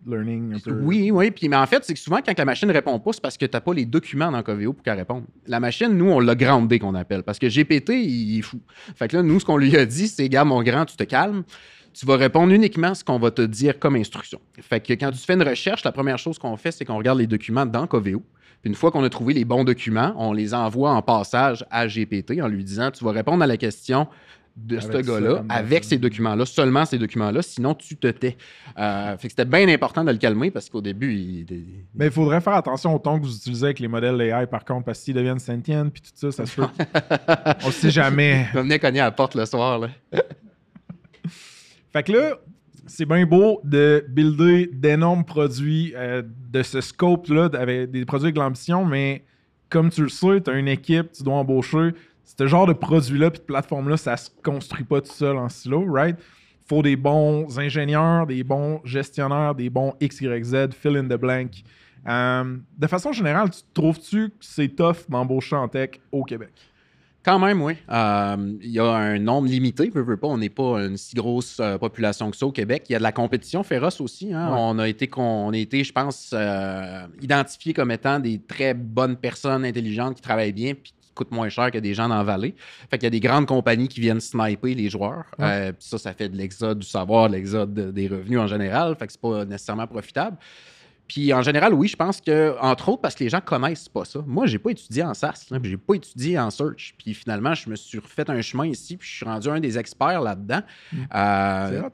learning un peu. Oui, oui. Puis, mais en fait, c'est que souvent, quand la machine ne répond pas, c'est parce que tu n'as pas les documents dans Coveo pour qu'elle réponde. La machine, nous, on l'a groundé, qu'on appelle. Parce que GPT, il est fou. Fait que là, nous, ce qu'on lui a dit, c'est Gars, mon grand, tu te calmes. Tu vas répondre uniquement ce qu'on va te dire comme instruction. Fait que quand tu fais une recherche, la première chose qu'on fait, c'est qu'on regarde les documents dans Coveo. Puis une fois qu'on a trouvé les bons documents, on les envoie en passage à GPT en lui disant Tu vas répondre à la question de ce gars-là avec ces documents-là, seulement ces documents-là, sinon tu te tais. Euh, fait que c'était bien important de le calmer parce qu'au début, il, il- Mais il faudrait faire attention au ton que vous utilisez avec les modèles AI, par contre, parce que s'ils deviennent sentients puis tout ça, ça se peut. On sait jamais. il venait cogner à la porte le soir. Là. Fait que là, c'est bien beau de builder d'énormes produits euh, de ce scope-là, avec des produits avec de l'ambition, mais comme tu le sais, tu as une équipe, tu dois embaucher. Ce genre de produit-là puis de plateforme-là, ça se construit pas tout seul en silo, right? faut des bons ingénieurs, des bons gestionnaires, des bons XYZ, fill in the blank. Euh, de façon générale, tu trouves-tu que c'est tough d'embaucher en tech au Québec? Quand même, oui. Euh, Il y a un nombre limité, veux, veux pas. On n'est pas une si grosse euh, population que ça au Québec. Il y a de la compétition féroce aussi. hein. Ouais. On a été, on a été je pense, euh, identifiés comme étant des très bonnes personnes intelligentes qui travaillent bien puis qui coûtent moins cher que des gens dans la vallée. Fait qu'il y a des grandes compagnies qui viennent sniper les joueurs. Ouais. Euh, ça, ça fait de l'exode du savoir, de l'exode de- des revenus en général. Fait que c'est pas nécessairement profitable. Puis en général, oui, je pense que, entre autres, parce que les gens connaissent pas ça. Moi, j'ai pas étudié en SAS, puis j'ai pas étudié en search. Puis finalement, je me suis refait un chemin ici, puis je suis rendu un des experts là-dedans. Euh,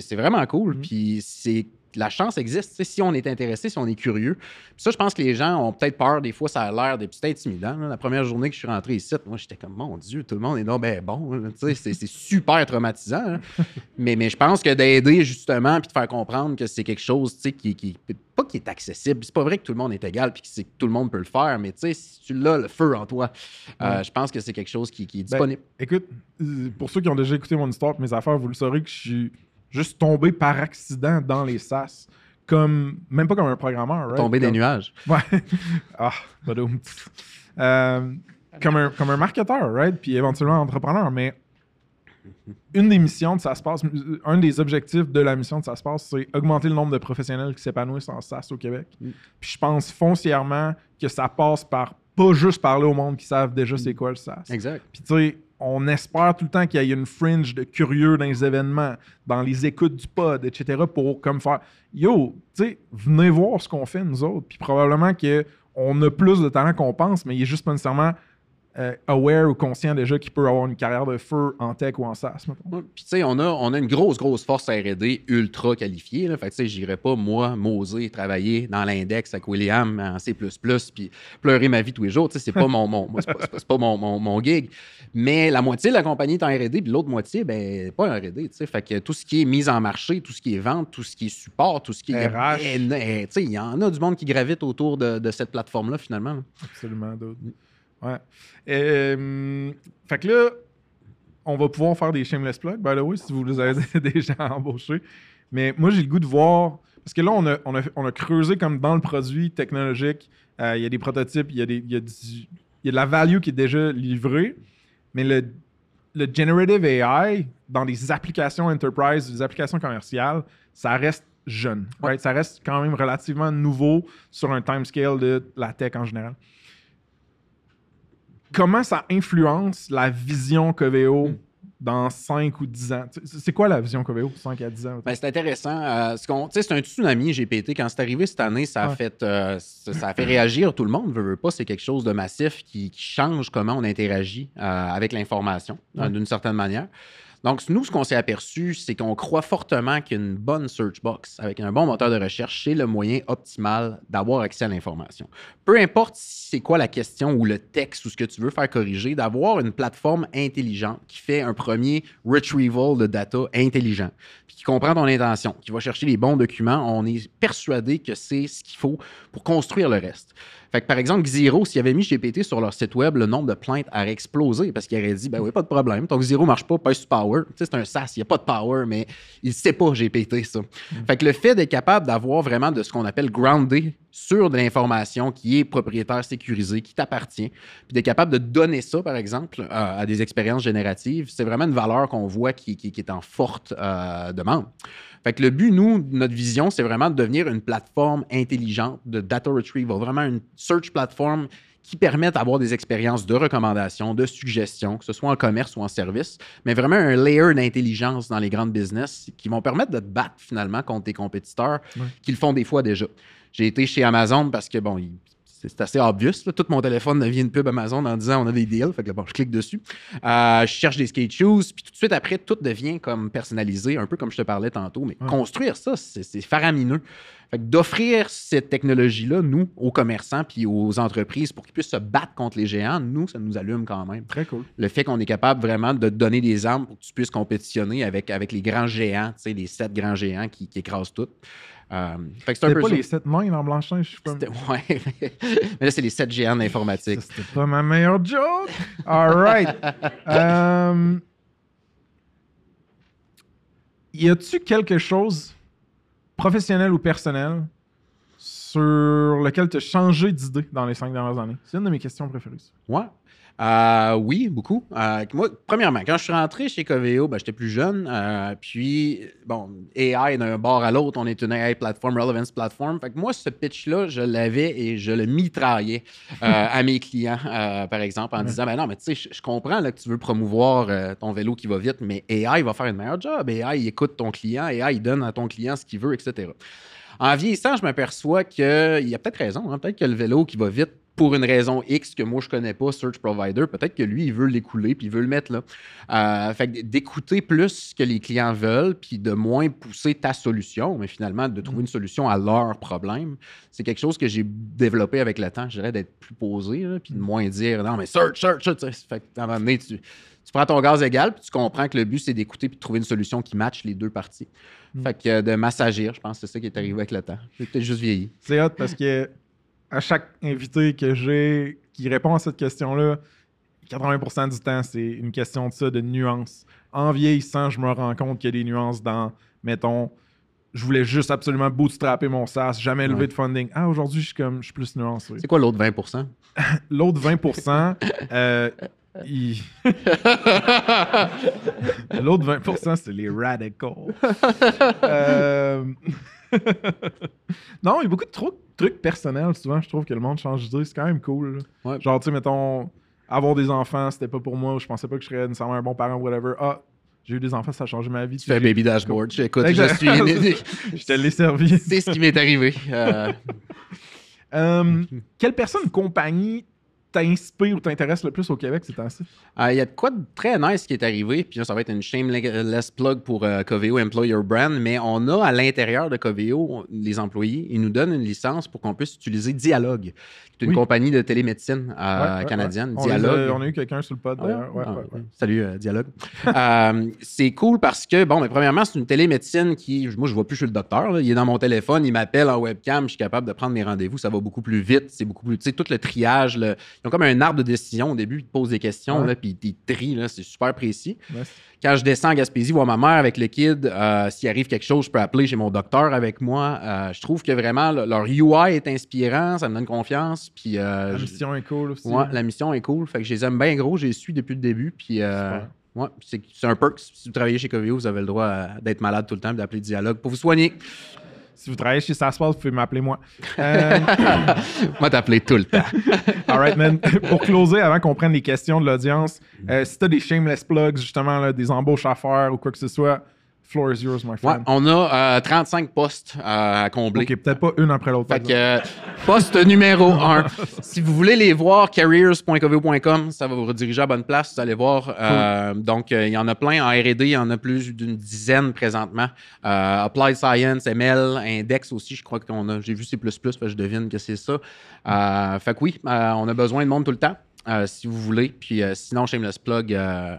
C'est vraiment cool. Mhm. Puis c'est la chance existe, si on est intéressé, si on est curieux. Puis ça, je pense que les gens ont peut-être peur. Des fois, ça a l'air de c'est intimidant. là. La première journée que je suis rentré ici, moi, j'étais comme, mon Dieu, tout le monde est non, ben bon. c'est- super traumatisant. hein. mais, mais je pense que d'aider, justement, puis de faire comprendre que c'est quelque chose, qui, qui pas qui est accessible. C'est pas vrai que tout le monde est égal puis que que tout le monde peut le faire, mais tu sais, si tu l'as, le feu en toi, euh, je pense que c'est quelque chose qui, qui est Ben, disponible. Écoute, euh, pour ceux qui ont déjà écouté mon histoire et mes affaires, vous le saurez que je suis juste tombé par accident dans les SAS. Comme, même pas comme un programmeur. right? Tomber des nuages. Ouais. ah. Euh, comme, un, comme un marketeur, right? Puis éventuellement entrepreneur. Mais une des missions de SaaS Pass, un des objectifs de la mission de SaaS Pass, c'est augmenter le nombre de professionnels qui s'épanouissent en SaaS au Québec. Mm. Puis je pense foncièrement que ça passe par pas juste parler au monde qui savent déjà c'est quoi le SaaS. Exact. Puis tu sais, on espère tout le temps qu'il y ait une fringe de curieux dans les événements, dans les écoutes du pod, etc. pour comme faire Yo, tu sais, venez voir ce qu'on fait nous autres. Puis probablement qu'on a plus de talent qu'on pense, mais il est juste pas nécessairement euh, aware ou conscient déjà qu'il peut avoir une carrière de feu en tech ou en SaaS. Puis, tu sais, on a, on a une grosse, grosse force RD ultra qualifiée. Là. Fait que, tu sais, j'irais pas, moi, m'oser travailler dans l'index avec William en C, puis pleurer ma vie tous les jours. Tu sais, c'est pas mon, mon, c'est pas, mon, mon, mon gig. Mais la moitié de la compagnie est en RD, puis l'autre moitié, ben, pas en RD. Tu sais, fait que tout ce qui est mise en marché, tout ce qui est vente, tout ce qui est support, tout ce qui est. RH. Tu sais, il y en a du monde qui gravite autour de, de cette plateforme-là, finalement. Absolument, dude. Ouais. Euh, fait que là, on va pouvoir faire des shameless plugs, by the way, si vous avez déjà embauché. Mais moi, j'ai le goût de voir. Parce que là, on a, on a, on a creusé comme dans le produit technologique. euh, Il y a des prototypes, il y des, y, y a de la value qui est déjà livrée. Mais le, le generative AI, dans les applications enterprise, les applications commerciales, ça reste jeune. right? Ça reste quand même relativement nouveau sur un timescale de la tech en général comment ça influence la vision Coveo Hmm. dans 5 ou 10 ans? C'est quoi la vision Coveo 5 à 10 ans? Ben, c'est intéressant. Euh, ce c'est un tsunami GPT. Quand c'est arrivé cette année, ça a, Ouais. fait, euh, ça, a fait réagir tout le monde. Veut, veut pas, c'est quelque chose de massif qui, qui change comment on interagit euh, avec l'information d'une certaine manière. Donc, nous, ce qu'on s'est aperçu, c'est qu'on croit fortement qu'une bonne search box avec un bon moteur de recherche, c'est le moyen optimal d'avoir accès à l'information. Peu importe si c'est quoi la question ou le texte ou ce que tu veux faire corriger, d'avoir une plateforme intelligente qui fait un premier retrieval de data intelligent, puis qui comprend ton intention, qui va chercher les bons documents, on est persuadé que c'est ce qu'il faut pour construire le reste. Fait que, par exemple, Xero, s'il avait mis GPT sur leur site web, le nombre de plaintes aurait explosé parce qu'il aurait dit Ben oui, pas de problème, ton Xero marche pas, sur Power. Tu sais, c'est un SaaS, il n'y a pas de Power, mais il sait pas GPT, ça. Fait que le fait d'être capable d'avoir vraiment de ce qu'on appelle groundé sur de l'information qui est propriétaire sécurisée, qui t'appartient, puis d'être capable de donner ça, par exemple, à, à des expériences génératives, c'est vraiment une valeur qu'on voit qui, qui- qui est en forte euh, demande. Fait que le but, nous, notre vision, c'est vraiment de devenir une plateforme intelligente de data retrieval, vraiment une search platform qui permet d'avoir des expériences de recommandation, de suggestions, que ce soit en commerce ou en service, mais vraiment un layer d'intelligence dans les grandes business qui vont permettre de te battre finalement contre tes compétiteurs Ouais. qui le font des fois déjà. J'ai été chez Amazon parce que, bon, il- c'est assez obvious. là. Tout mon téléphone devient une pub Amazon en disant on a des deals. Fait que là, bon, je clique dessus. Euh, je cherche des skate shoes. Puis tout de suite après, tout devient comme personnalisé, un peu comme je te parlais tantôt. Mais Ouais. construire ça, c'est faramineux. Fait que d'offrir cette technologie-là, nous, aux commerçants puis aux entreprises pour qu'ils puissent se battre contre les géants, nous, ça nous allume quand même. Très cool. Le fait qu'on est capable vraiment de te donner des armes pour que tu puisses compétitionner avec, avec les grands géants, tu sais, les sept grands géants qui, qui écrasent tout. Euh, c'est un peu pas les 7 mains dans Blanchard, je suis pas. Ouais. Mais là, c'est les sept géants. Ça, C'était pas ma meilleure joke. All right. Euh, y a-tu quelque chose, professionnel ou personnel, sur lequel tu as changé d'idée dans les cinq dernières années? C'est une de mes questions préférées. ça. Ouais. Euh, oui, beaucoup. Euh, moi, premièrement, quand je suis rentré chez Coveo, ben, j'étais plus jeune. euh, puis, bon, AI d'un bord à l'autre, on est une AI platform, relevance platform. Fait que moi, ce pitch-là, je l'avais et je le mitraillais euh, à mes clients, euh, par exemple, en disant, ben non, mais tu sais, je, je comprends là, que tu veux promouvoir ton vélo qui va vite, mais AI va faire une meilleure job. AI, il écoute ton client, AI, il donne à ton client ce qu'il veut, etc. En vieillissant, je m'aperçois qu'il y a peut-être raison. hein, peut-être que le vélo qui va vite pour une raison X que moi je connais pas, Search Provider, peut-être que lui, il veut l'écouler puis il veut le mettre là. Euh, fait que d'écouter plus ce que les clients veulent puis de moins pousser ta solution, mais finalement de trouver une solution à leur problème, c'est quelque chose que j'ai développé avec le temps. Je dirais d'être plus posé là, puis de moins dire non, mais search, search, search. Fait qu'à un moment donné, tu, tu prends ton gaz égal puis tu comprends que le but c'est d'écouter puis de trouver une solution qui matche les deux parties. Mm. Fait que euh, de m'assagir, je pense que c'est ça qui est arrivé avec le temps. J'ai peut-être juste vieilli. C'est hot parce que à chaque invité que j'ai qui répond à cette question-là, 80% du temps, c'est une question de ça, de nuances. En vieillissant, je me rends compte qu'il y a des nuances dans, mettons, je voulais juste absolument bootstrapper mon SaaS, jamais lever Ouais. de funding. Ah, aujourd'hui, je suis comme, je suis plus nuancé. C'est quoi l'autre 20% L'autre 20%, euh, il- L'autre 20%, c'est les radicals. Euh, non, il y a beaucoup de trop- trucs personnels, souvent, je trouve que le monde change d'idée. C'est quand même cool. Ouais. Genre, tu sais, mettons, avoir des enfants, c'était pas pour moi. Je pensais pas que je serais nécessairement un bon parent, whatever. Ah, j'ai eu des enfants, ça a changé ma vie. Tu fais un baby dashboard. Je- Écoute, je suis. Je te l'ai servi. C'est ce qui m'est arrivé. Euh, Euh, quelle personne, compagnie t'inspire ou t'intéresse le plus au Québec ces temps-ci? Euh, Il y a de quoi de très nice qui est arrivé, puis là, ça va être une shameless plug pour euh, Coveo Employer Brand, mais on a à l'intérieur de Coveo, les employés, ils nous donnent une licence pour qu'on puisse utiliser Dialogue, qui est une Oui. compagnie de télémédecine euh, Ouais, ouais, canadienne. ouais. On, les a- Dialogue. on a eu quelqu'un sur le pod d'ailleurs. Ah. Salut, euh, Dialogue. C'est cool parce que, bon, mais premièrement, c'est une télémédecine qui, moi, je vois plus chez le docteur. là. Il est dans mon téléphone, il m'appelle en webcam, je suis capable de prendre mes rendez-vous. Ça va beaucoup plus vite. C'est beaucoup plus, tu sais, tout le triage. le- Ils ont comme un arbre de décision au début. Ils te posent des questions, Ouais. là, puis ils te trient. C'est super précis. Ouais. Quand je descends à Gaspésie, voir ma mère avec le kid, euh, s'il arrive quelque chose, je peux appeler chez mon docteur avec moi. Euh, je trouve que vraiment, le- leur UI est inspirant, ça me donne confiance. Puis, euh, La je- mission est cool aussi. Ouais, la mission est cool. Fait que je les aime bien gros. Je les suis depuis le début. Puis, ouais, c'est un perk. Si vous travaillez chez Coveo, vous avez le droit d'être malade tout le temps et d'appeler Dialogue pour vous soigner. Si vous travaillez chez Saspace, vous pouvez m'appeler moi. Euh, Moi, t'appeler tout le temps. all right, man. Pour closer, avant qu'on prenne les questions de l'audience, euh, si tu as des shameless plugs, justement, là, des embauches à faire ou quoi que ce soit, floor is yours, my Ouais, friend. on a euh, 35 postes euh, à combler. Ok, peut-être pas une après l'autre. par Fait que, euh, poste numéro 1. si vous voulez les voir, careers.coveo.com, ça va vous rediriger à bonne place. Vous allez voir. Euh, donc, euh, il y en a plein en RD. Il y en a plus d'une dizaine présentement. Euh, Applied Science, ML, Index aussi, je crois qu'on a. J'ai vu C, fait que je devine que c'est ça. Euh, fait que oui, euh, on a besoin de monde tout le temps, euh, si vous voulez. Puis euh, sinon, Shameless Plug, euh,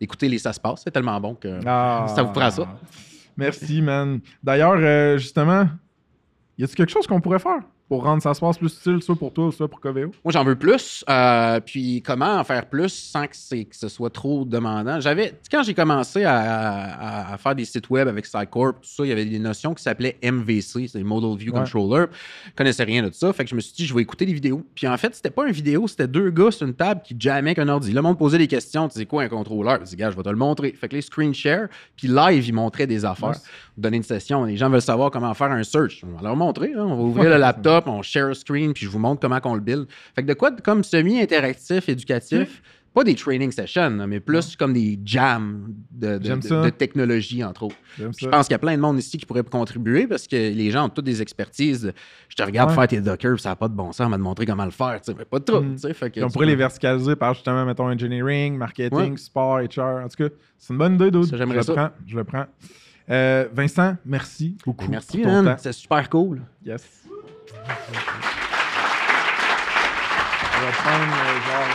écoutez les Ça se passe. C'est tellement bon que Ah. ça vous prend ça. Merci, man. D'ailleurs, euh, justement, y a-t-il quelque chose qu'on pourrait faire? Pour rendre ça se passe plus utile, soit pour toi, soit pour Coveo? Moi, j'en veux plus. Euh, puis comment en faire plus sans que, c'est- que ce soit trop demandant? J'avais, quand j'ai commencé à, à- à faire des sites web avec SciCorp, tout ça, il y avait des notions qui s'appelaient MVC, c'est Model View Ouais. Controller. Je connaissais rien de ça. Fait que je me suis dit, je vais écouter les vidéos. Puis en fait, c'était pas une vidéo, c'était deux gars sur une table qui jammaient avec un ordi. Le monde posait des questions. Tu sais quoi, un contrôleur? Je dis, gars, je vais te le montrer. Fait que les screen share, puis live, ils montraient des affaires. Nice. Donner une session. Les gens veulent savoir comment faire un search. On va leur montrer. hein. On va ouvrir le laptop, on share a screen, puis je vous montre comment qu'on le build. Fait que de quoi comme semi-interactif, éducatif, pas des training sessions, mais plus comme des jams de, de- J'aime de- ça. de technologie, entre autres. Je pense qu'il y a plein de monde ici qui pourrait contribuer parce que les gens ont toutes des expertises. Je te regarde Ouais. faire tes dockers, ça n'a pas de bon sens, on va te montrer comment le faire. tu sais, mais pas de trouble. Mm. sais, fait que on pourrait les verticaliser par justement, mettons, engineering, marketing, Ouais. sport, HR. En tout cas, c'est une bonne idée, j'aimerais je ça. le prends. Je le prends. Euh, Vincent, merci beaucoup. Merci, pour ton man. temps. C'est super cool. Yes. On va prendre, euh, genre.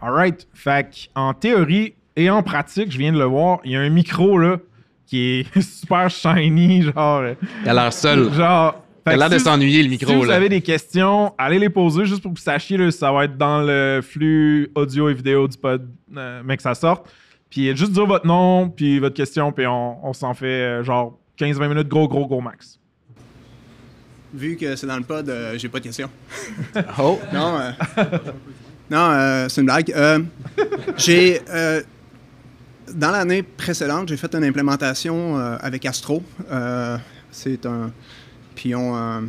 All right. Fait en théorie et en pratique, je viens de le voir, il y a un micro là qui est super shiny, genre. euh, Il a l'air seul. genre Il a l'air que de si- s'ennuyer, le Si micro. vous là. avez des questions, allez les poser juste pour que vous sachiez là, si ça va être dans le flux audio et vidéo du pod, euh, mais que ça sorte. Puis juste dire votre nom, puis votre question, puis on, on s'en fait euh, genre 15-20 minutes, gros, gros, gros max. Vu que c'est dans le pod, euh, j'ai pas de questions. Oh, Non, euh, non euh, c'est une blague. Euh, j'ai euh, dans l'année précédente, j'ai fait une implémentation euh, avec Astro. Euh, c'est un puis on euh,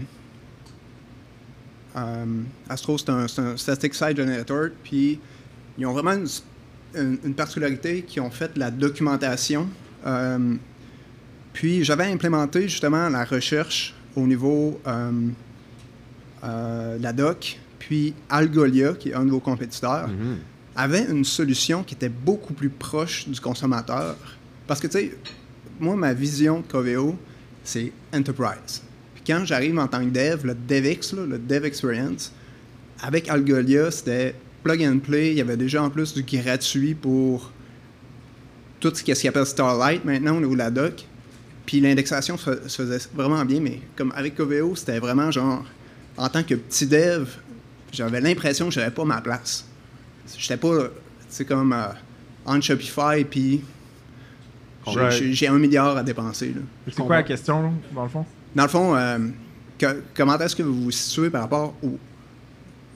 euh, Astro c'est un, c'est un static site generator. Puis ils ont vraiment une, une- une particularité qui ont fait la documentation. Euh, puis j'avais implémenté justement la recherche au niveau euh, euh, la doc, puis Algolia, qui est un de vos compétiteurs, Mhm. avait une solution qui était beaucoup plus proche du consommateur. Parce que, tu sais, moi, ma vision de Coveo, c'est enterprise. Puis quand j'arrive en tant que dev, le DevX, là, le Dev Experience, avec Algolia, c'était plug and play. Il y avait déjà en plus du gratuit pour tout ce qu'il appelle Starlight maintenant de la doc. Puis l'indexation se, se faisait vraiment bien, mais comme avec Coveo, c'était vraiment genre, en tant que petit dev, j'avais l'impression que j'avais pas ma place. J'étais pas, c'est comme euh, en Shopify, puis j'ai- un milliard à dépenser. C'est quoi la question, dans le fond? Dans le fond, euh, que- comment est-ce que vous vous situez par rapport au,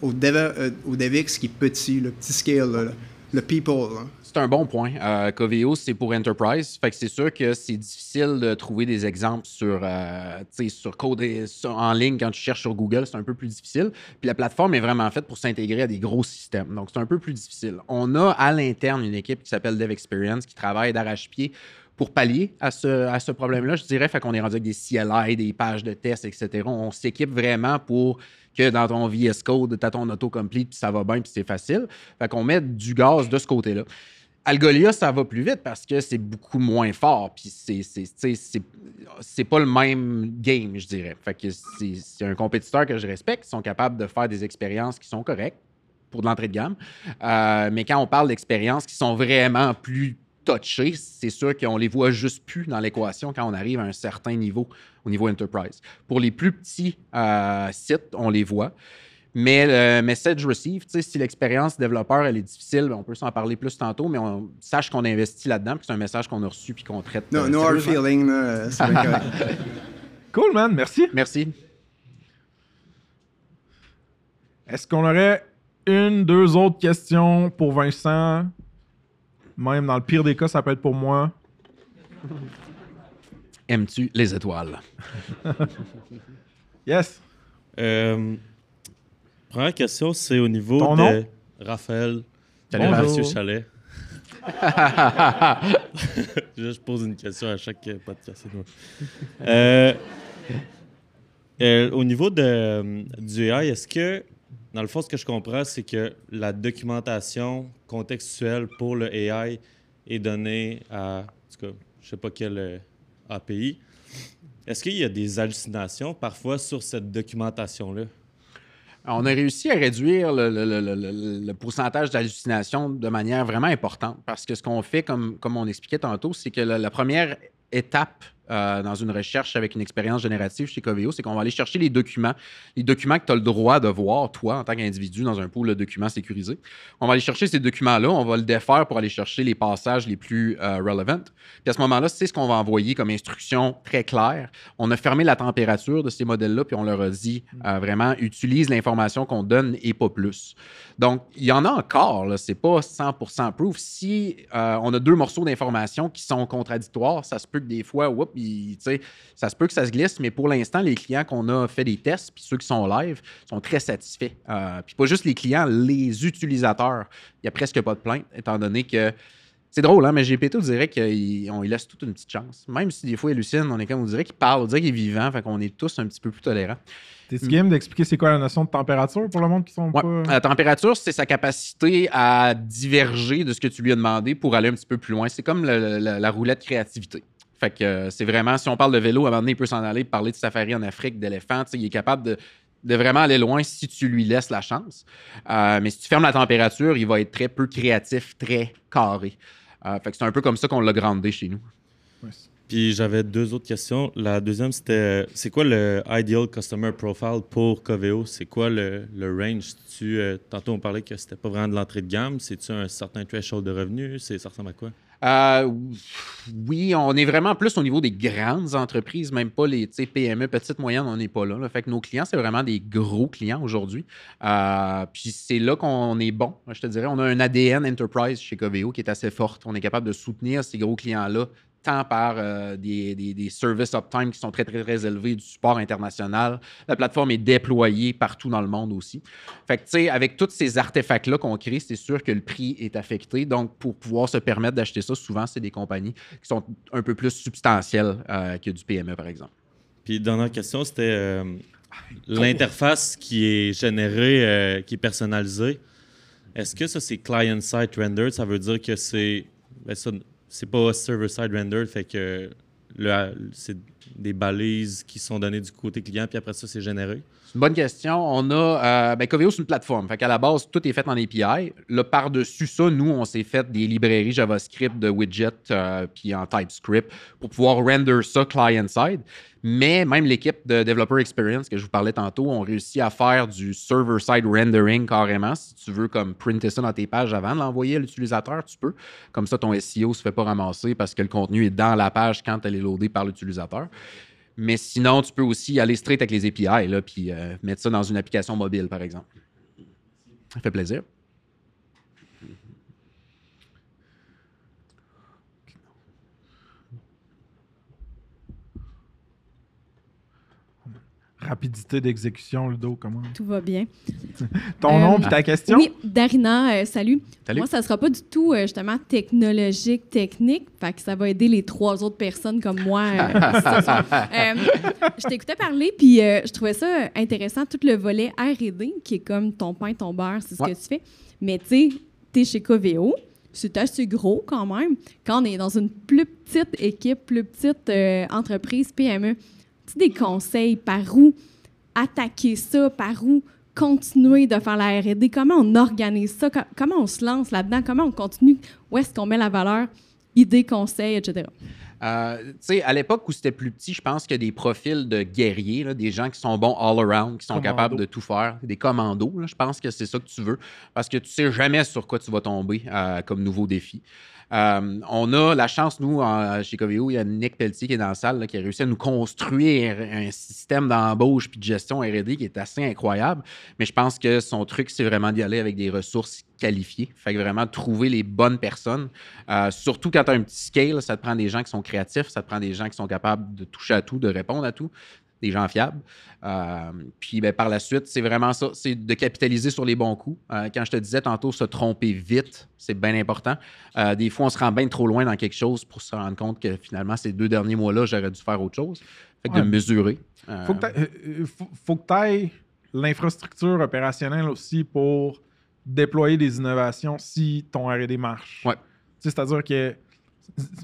au, dev, euh, DevX qui est petit, le petit scale, le, le people. C'est un bon point. Euh, Coveo, c'est pour Enterprise. Fait que c'est sûr que c'est difficile de trouver des exemples sur, euh, sur code et- en ligne quand tu cherches sur Google. C'est un peu plus difficile. Puis la plateforme est vraiment faite pour s'intégrer à des gros systèmes. Donc, c'est un peu plus difficile. On a à l'interne une équipe qui s'appelle Dev Experience qui travaille d'arrache-pied pour pallier à ce, à ce problème-là, je dirais. Fait qu'on est rendu avec des CLI, des pages de tests, etc. On s'équipe vraiment pour que dans ton VS Code, tu as ton autocomplete, puis ça va bien, puis c'est facile. Fait qu'on met du gaz de ce côté-là. Algolia, ça va plus vite parce que c'est beaucoup moins fort. Puis c'est, pas le même game, je dirais. Fait que c'est, un compétiteur que je respecte. Ils sont capables de faire des expériences qui sont correctes pour de l'entrée de gamme. Euh, mais quand on parle d'expériences qui sont vraiment plus c'est sûr qu'on les voit juste plus dans l'équation quand on arrive à un certain niveau au niveau enterprise. Pour les plus petits euh, sites, on les voit. Mais le message receive, tu sais, si l'expérience développeur elle est difficile, ben, on peut s'en parler plus tantôt, mais on sache qu'on investit là-dedans, puis c'est un message qu'on a reçu puis qu'on traite. No, euh, no hard feeling, là, euh. Cool, man. Merci. Merci. Est-ce qu'on aurait une, deux autres questions pour Vincent? Même dans le pire des cas, ça peut être pour moi. Aimes-tu les étoiles? Yes. Euh, première question, c'est au niveau Ton de nom? Raphaël. Bonjour. Monsieur Chalet. je je pose une question à chaque podcast. Euh, euh, au niveau de, euh, du AI, est-ce que, dans le fond, ce que je comprends, c'est que la documentation contextuelle pour le AI est donnée à, en tout cas, je sais pas quel euh, API. Est-ce qu'il y a des hallucinations parfois sur cette documentation-là? On a réussi à réduire le, pourcentage d'hallucinations de manière vraiment importante parce que ce qu'on fait, comme, on expliquait tantôt, c'est que la première étape euh, dans une recherche avec une expérience générative chez Coveo, c'est qu'on va aller chercher les documents, les documents que tu as le droit de voir, toi, en tant qu'individu, dans un pool de documents sécurisés. On va aller chercher ces documents-là, on va le défaire pour aller chercher les passages les plus euh, relevant. Puis à ce moment-là, c'est ce qu'on va envoyer comme instruction très claire. On a fermé la température de ces modèles-là, puis on leur a dit euh, vraiment utilise l'information qu'on donne et pas plus. Donc, il y en a encore, c'est pas 100% proof. Si on a deux morceaux d'information qui sont contradictoires, ça se peut que des fois, whoop, il- tu sais, ça se peut que ça se glisse, mais pour l'instant, les clients qu'on a fait des tests, puis ceux qui sont live, sont très satisfaits. Euh, puis pas juste les clients, les utilisateurs, il n'y a presque pas de plainte, étant donné que c'est drôle, hein, mais GPT, on dirait qu'on lui laisse toute une petite chance. Même si des fois, il hallucine, on est comme, on dirait qu'il parle, on dirait qu'il est vivant, fait qu'on est tous un petit peu plus tolérants. T'es-tu game d'expliquer c'est quoi la notion de température pour le monde qui sont Ouais. pas. La température, c'est sa capacité à diverger de ce que tu lui as demandé pour aller un petit peu plus loin. C'est comme le- la roulette créativité. Fait que euh, c'est vraiment, si on parle de vélo, à un moment donné, il peut s'en aller parler de safari en Afrique, d'éléphants. Tu sais, Il est capable de, de vraiment aller loin si tu lui laisses la chance. Euh, mais si tu fermes la température, il va être très peu créatif, très carré. Euh, fait que c'est un peu comme ça qu'on l'a grandé chez nous. Puis j'avais deux autres questions. La deuxième, c'était c'est quoi le ideal customer profile pour Coveo? C'est quoi le, le range? Tu, euh, tantôt, on parlait que c'était pas vraiment de l'entrée de gamme. C'est-tu un certain threshold de revenus? C'est, ça ressemble à quoi? Euh, oui, on est vraiment plus au niveau des grandes entreprises, même pas les PME, petites, moyennes, on n'est pas là. Fait que nos clients, c'est vraiment des gros clients aujourd'hui. Euh, puis c'est là qu'on est bon, je te dirais. On a un ADN Enterprise chez Coveo qui est assez forte. On est capable de soutenir ces gros clients-là tant par euh, des, des, des services uptime qui sont très, très, très élevés, du support international. La plateforme est déployée partout dans le monde aussi. Fait que, tu sais, avec tous ces artefacts-là qu'on crée, c'est sûr que le prix est affecté. Donc, pour pouvoir se permettre d'acheter ça, souvent, c'est des compagnies qui sont un peu plus substantielles euh, que du PME, par exemple. Puis, dernière question, c'était euh, l'interface qui est générée, qui est personnalisée. Est-ce que ça, c'est client-side rendered? Ça veut dire que c'est. ben c'est pas server-side rendered, fait que c'est des balises qui sont données du côté client, puis après ça, c'est généré? C'est une bonne question. On a. Euh, ben, Coveo, c'est une plateforme. Fait qu'à la base, tout est fait en API. Là, par-dessus ça, nous, on s'est fait des librairies JavaScript de widgets euh, puis en TypeScript pour pouvoir render ça client-side. Mais même l'équipe de Developer Experience que je vous parlais tantôt ont réussi à faire du server-side rendering carrément. Si tu veux comme printer ça dans tes pages avant de l'envoyer à l'utilisateur, tu peux. Comme ça, ton SEO se fait pas ramasser parce que le contenu est dans la page quand elle est loadée par l'utilisateur. Mais sinon, tu peux aussi aller straight avec les API, là, puis euh, mettre ça dans une application mobile, par exemple. Ça fait plaisir. Rapidité d'exécution, Ludo, comment? Tout va bien. Ton Euh, nom puis ta question? Oui, Darina, euh, salut. Salut. Moi, ça sera pas du tout euh, justement technologique, technique. Fait que ça va aider les trois autres personnes comme moi. euh. Euh, je t'écoutais parler, puis euh, je trouvais ça intéressant, tout le volet R&D, qui est comme ton pain, ton beurre, c'est ce Ouais. que tu fais. Mais tu sais, t'es chez Coveo, c'est assez gros quand même. Quand on est dans une plus petite équipe, plus petite euh, entreprise, PME, tu des conseils par où attaquer ça, par où continuer de faire la R&D, comment on organise ça, co- comment on se lance là-dedans, comment on continue, où est-ce qu'on met la valeur, idées, conseils, etc. Euh, tu sais, à l'époque où c'était plus petit, je pense qu'il y a des profils de guerriers, là, des gens qui sont bons all around, qui sont Commando. capables de tout faire, des commandos. là. je pense que c'est ça que tu veux parce que tu sais jamais sur quoi tu vas tomber euh, comme nouveau défi. Euh, on a la chance, nous, en- chez Coveo, il y a Nick Pelletier qui est dans la salle, qui a réussi à nous construire un système d'embauche puis de gestion R&D qui est assez incroyable. Mais je pense que son truc, c'est vraiment d'y aller avec des ressources qualifiées. Fait que vraiment trouver les bonnes personnes. Euh, surtout quand tu as un petit scale, ça te prend des gens qui sont créatifs, ça te prend des gens qui sont capables de toucher à tout, de répondre à tout, des gens fiables. Euh, puis ben, par la suite, c'est vraiment ça, c'est de capitaliser sur les bons coups. Euh, quand je te disais tantôt, se tromper vite, c'est bien important. Euh, des fois, on se rend bien trop loin dans quelque chose pour se rendre compte que finalement, ces deux derniers mois-là, j'aurais dû faire autre chose. Fait que Ouais. de mesurer. Faut que tu ailles l'infrastructure opérationnelle aussi pour déployer des innovations si ton R&D marche. Ouais. C'est-à-dire que,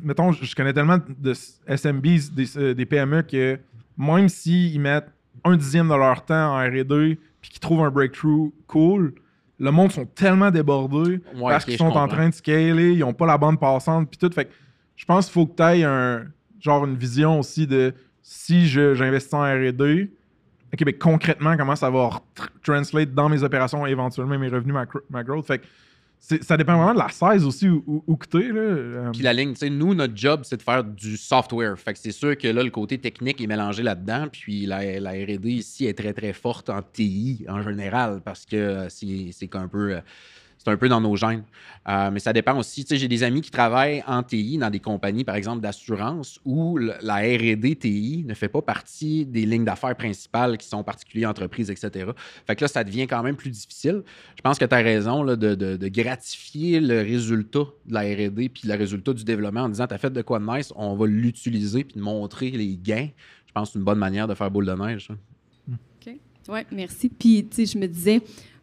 mettons, je connais tellement de SMBs, des, des PME, que même s'ils mettent un dixième de leur temps en R&D puis qu'ils trouvent un breakthrough cool, le monde sont tellement débordés Ouais, parce qu'ils sont en train de scaler, ils n'ont pas la bande passante puis tout. Fait que je pense qu'il faut que tu ailles un, genre une vision aussi de si j'investis en R&D, OK, ben concrètement, comment ça va tr- translate dans mes opérations et éventuellement mes revenus, ma, growth? Fait que c'est- ça dépend vraiment de la size aussi où que t'es, là. Euh, Puis la ligne, tu sais, nous, notre job, c'est de faire du software. Fait que c'est sûr que là, le côté technique est mélangé là-dedans. Puis la, la R&D ici est très, très forte en TI en général parce que euh, c'est c'est qu'un peu... euh, c'est un peu dans nos gènes. Euh, mais ça dépend aussi. J'ai des amis qui travaillent en TI dans des compagnies, par exemple, d'assurance, où la R&D TI ne fait pas partie des lignes d'affaires principales qui sont particuliers entreprises, etc. Fait que là, ça devient quand même plus difficile. Je pense que tu as raison de, gratifier le résultat de la RD puis le résultat du développement en disant as fait de quoi de nice, on va l'utiliser puis de montrer les gains. Je pense que c'est une bonne manière de faire boule de neige. ça. Oui, merci. Puis, tu sais, je me disais,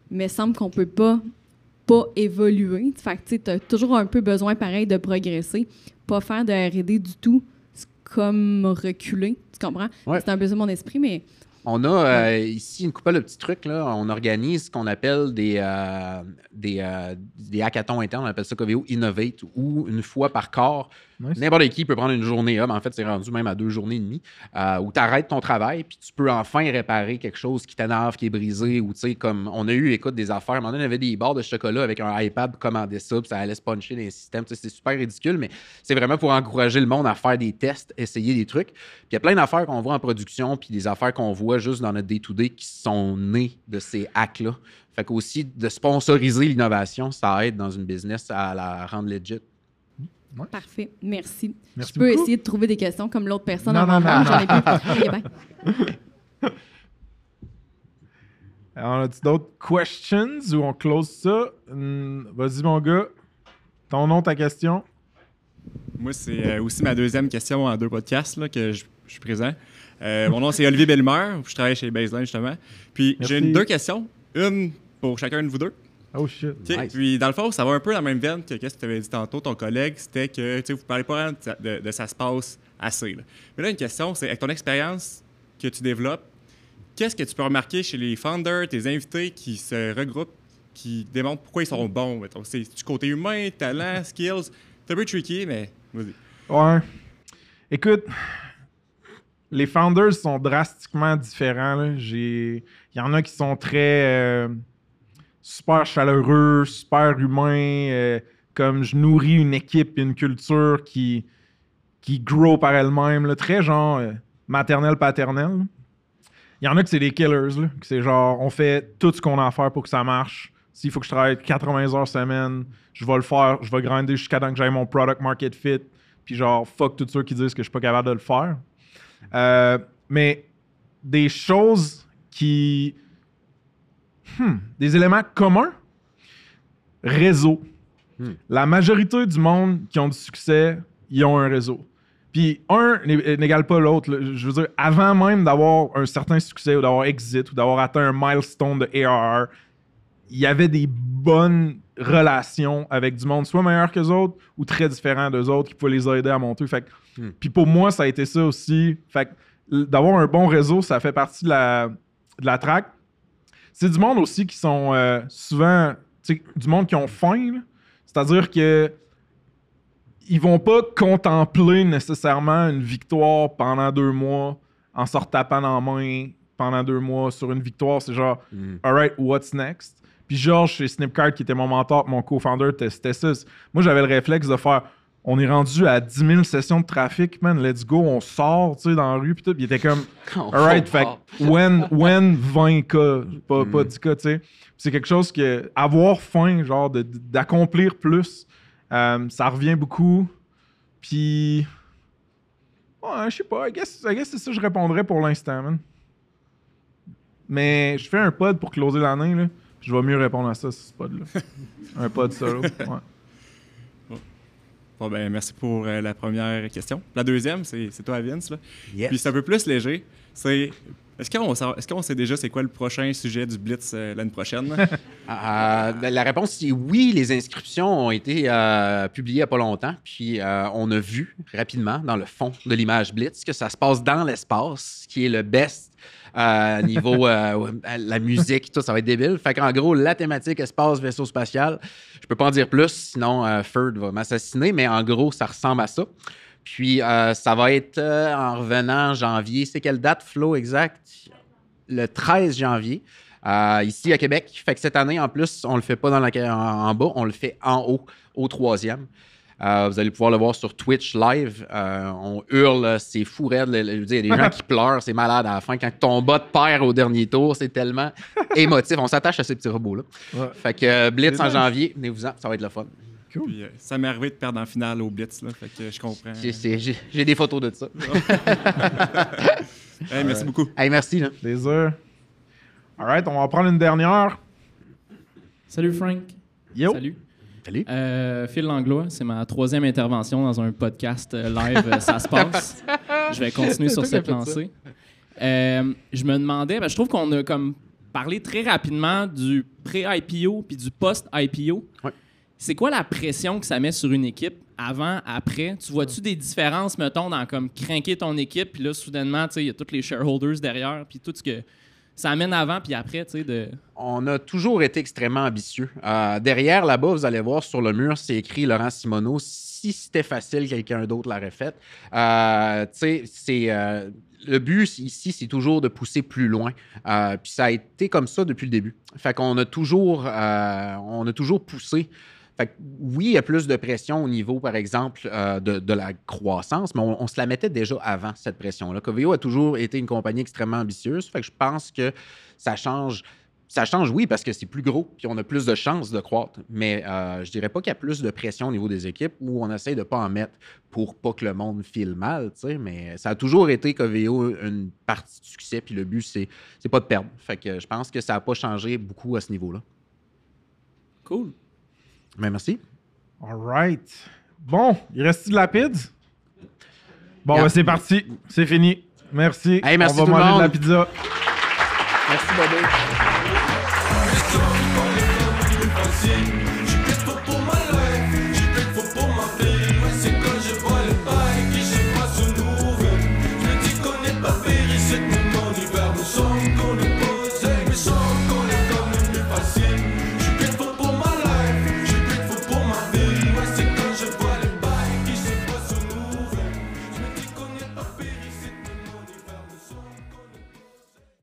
il me semble qu'on peut pas pas évoluer. Fait que, tu as toujours un peu besoin, pareil, de progresser. Pas faire de R&D du tout, c'est comme reculer. Tu comprends? Ouais. C'est un peu ça mon esprit, mais On a euh, ici une couple de petits trucs. Là. On organise ce qu'on appelle des, euh, des, euh, des hackathons internes. On appelle ça Coveo Innovate, où une fois par corps, N'importe qui peut prendre une journée. ben, en fait, c'est rendu même à deux journées et demie, euh, où tu arrêtes ton travail, puis tu peux enfin réparer quelque chose qui t'énerve, qui est brisé, ou tu sais, comme on a eu, écoute, des affaires. Donné, on avait des barres de chocolat avec un iPad pour commander ça, puis ça allait se puncher dans les systèmes. C'est super ridicule, mais c'est vraiment pour encourager le monde à faire des tests, essayer des trucs. Puis il y a plein d'affaires qu'on voit en production, puis des affaires qu'on voit juste dans notre day-to-day qui sont nées de ces hacks-là. Fait qu'aussi, de sponsoriser l'innovation, ça aide dans une business à la rendre legit. Parfait. Merci. Merci je peux beaucoup. essayer de trouver des questions comme l'autre personne Non, avant non, J'en ai plus. Alors, on a-tu d'autres questions ou on close ça? Hmm, Vas-y, mon gars. Ton nom, ta question? Moi, c'est euh, aussi ma deuxième question en deux podcasts là, que je, je suis présent. Euh, mon nom, c'est Olivier Bellemare. Je travaille chez Baseline, justement. Puis, j'ai deux questions. Une pour chacun de vous deux. Oh shit. Nice. Puis, dans le fond, ça va un peu dans la même veine que ce que tu avais dit tantôt, ton collègue. C'était que tu sais, vous parlez pas vraiment de, de- de ça se passe assez. là. Mais là, une question, c'est avec ton expérience que tu développes, qu'est-ce que tu peux remarquer chez les founders, tes invités qui se regroupent, qui démontrent pourquoi ils sont bons? C'est du côté humain, talent, skills? C'est un peu tricky, mais vas-y. Ouais. Écoute, les founders sont drastiquement différents. Il y en a qui sont très euh, super chaleureux, super humains. euh, comme je nourris une équipe, une culture qui, qui grow par elle-même. Très genre euh, maternel-paternel. Il y en a que c'est des killers. c'est genre, on fait tout ce qu'on a à faire pour que ça marche. S'il faut que je travaille 80 heures semaine, je vais le faire. Je vais grinder jusqu'à temps que j'aille mon product market fit. Puis genre, fuck tous ceux qui disent que je suis pas capable de le faire. Euh, mais des choses qui. Hmm, des éléments communs? Réseau. La majorité du monde qui ont du succès, ils ont un réseau. Puis un n'est- n'égale pas l'autre. Je veux dire, avant même d'avoir un certain succès ou d'avoir exit ou d'avoir atteint un milestone de ARR, il y avait des bonnes relations avec du monde, soit meilleurs que autres ou très différents d'eux autres, qui pouvaient les aider à monter. Fait que- Hmm. Puis pour moi, ça a été ça aussi. Fait d'avoir un bon réseau, ça fait partie de la, de la track. C'est du monde aussi qui sont euh, souvent, du monde qui ont faim. C'est-à-dire que ils vont pas contempler nécessairement une victoire pendant deux mois en se retapant dans la main pendant deux mois sur une victoire. C'est genre, Mm. alright, what's next? Puis Georges chez Snipcart, qui était mon mentor, mon co-founder, testait ça. Moi, j'avais le réflexe de faire on est rendu à 10 000 sessions de trafic, man, let's go, on sort, tu sais, dans la rue, puis tout. Il était comme, alright, fait que when, when 20K, pas, pas 10K, tu sais. Puis C'est quelque chose que, avoir faim, genre, de- d'accomplir plus, euh, ça revient beaucoup. Puis, ouais, je sais pas, I guess, I guess c'est ça que je répondrais pour l'instant, man. Mais je fais un pod pour closer l'année, là. puis Je vais mieux répondre à ça, ce pod-là. un pod solo. Ouais. Bon, ben, merci pour euh, la première question. La deuxième, c'est toi, Vince. Là. Yes. Puis c'est un peu plus léger. C'est. Est-ce qu'on sait déjà c'est quoi le prochain sujet du Blitz euh, l'année prochaine? Euh, la réponse, c'est oui. Les inscriptions ont été euh, publiées il n'y a pas longtemps. Puis on a vu rapidement dans le fond de l'image Blitz que ça se passe dans l'espace, qui est le best euh, niveau euh, la musique, tout, ça va être débile. Fait qu'en gros, la thématique espace, vaisseau spatial, je peux pas en dire plus, sinon euh, Ferd va m'assassiner, mais en gros, ça ressemble à ça. Puis euh, ça va être en revenant en janvier. C'est quelle date, Flo, exact? Le 13 janvier. ici à Québec. Fait que cette année, en plus, on le fait pas dans la, en, en bas, on le fait en haut, au troisième. Euh, vous allez pouvoir le voir sur Twitch live. Euh, on hurle, c'est fou raide. je veux dire, Il y a des gens qui pleurent, c'est malade à la fin. Quand ton bot perd au dernier tour, c'est tellement émotif. On s'attache à ces petits robots-là. Ouais. Fait que euh, Blitz en janvier, venez-vous-en, ça va être le fun. Puis, euh, ça m'est arrivé de perdre en finale au Blitz. Là, fait que je comprends. J'ai- c'est- J'ai j'ai des photos de ça. Hey, merci beaucoup. Hey, merci. Là. Plaisir. Alright, on va prendre une dernière. Salut Frank. Yo. Salut. Salut. Euh, Phil Langlois, c'est ma troisième intervention dans un podcast euh, live. euh, ça se passe. Je vais continuer sur cette lancée. Euh, je me demandais, ben, je trouve qu'on a comme parlé très rapidement du pré-IPO puis du post-IPO. Ouais. C'est quoi la pression que ça met sur une équipe avant, après? Tu vois-tu des différences, mettons, dans comme craquer ton équipe, puis là, soudainement, il y a tous les shareholders derrière, puis tout ce que ça amène avant, puis après, tu sais. On a toujours été extrêmement ambitieux. Euh, derrière, là-bas, vous allez voir sur le mur, c'est écrit Laurent Simoneau. Si c'était facile, quelqu'un d'autre l'aurait fait. Euh, tu sais, c'est. euh, le but ici, c'est toujours de pousser plus loin. Puis ça a été comme ça depuis le début. Fait qu'on on a toujours poussé. Fait que oui, il y a plus de pression au niveau, par exemple, euh, de, de la croissance, mais on, se la mettait déjà avant, cette pression-là. Coveo a toujours été une compagnie extrêmement ambitieuse. Fait que je pense que ça change. Ça change, oui, parce que c'est plus gros, puis on a plus de chances de croître. Mais euh, je dirais pas qu'il y a plus de pression au niveau des équipes où on essaye de pas en mettre pour pas que le monde file mal, tu sais. Mais ça a toujours été Coveo une partie du succès, puis le but, c'est, c'est pas de perdre. Fait que je pense que ça n'a pas changé beaucoup à ce niveau-là. Cool. Mais merci. Alright. Bon, il reste de la pizza? Bon, Yeah. ben, c'est parti. C'est fini. Merci. Hey, merci On va tout le manger de la monde. pizza. Merci, Bobby.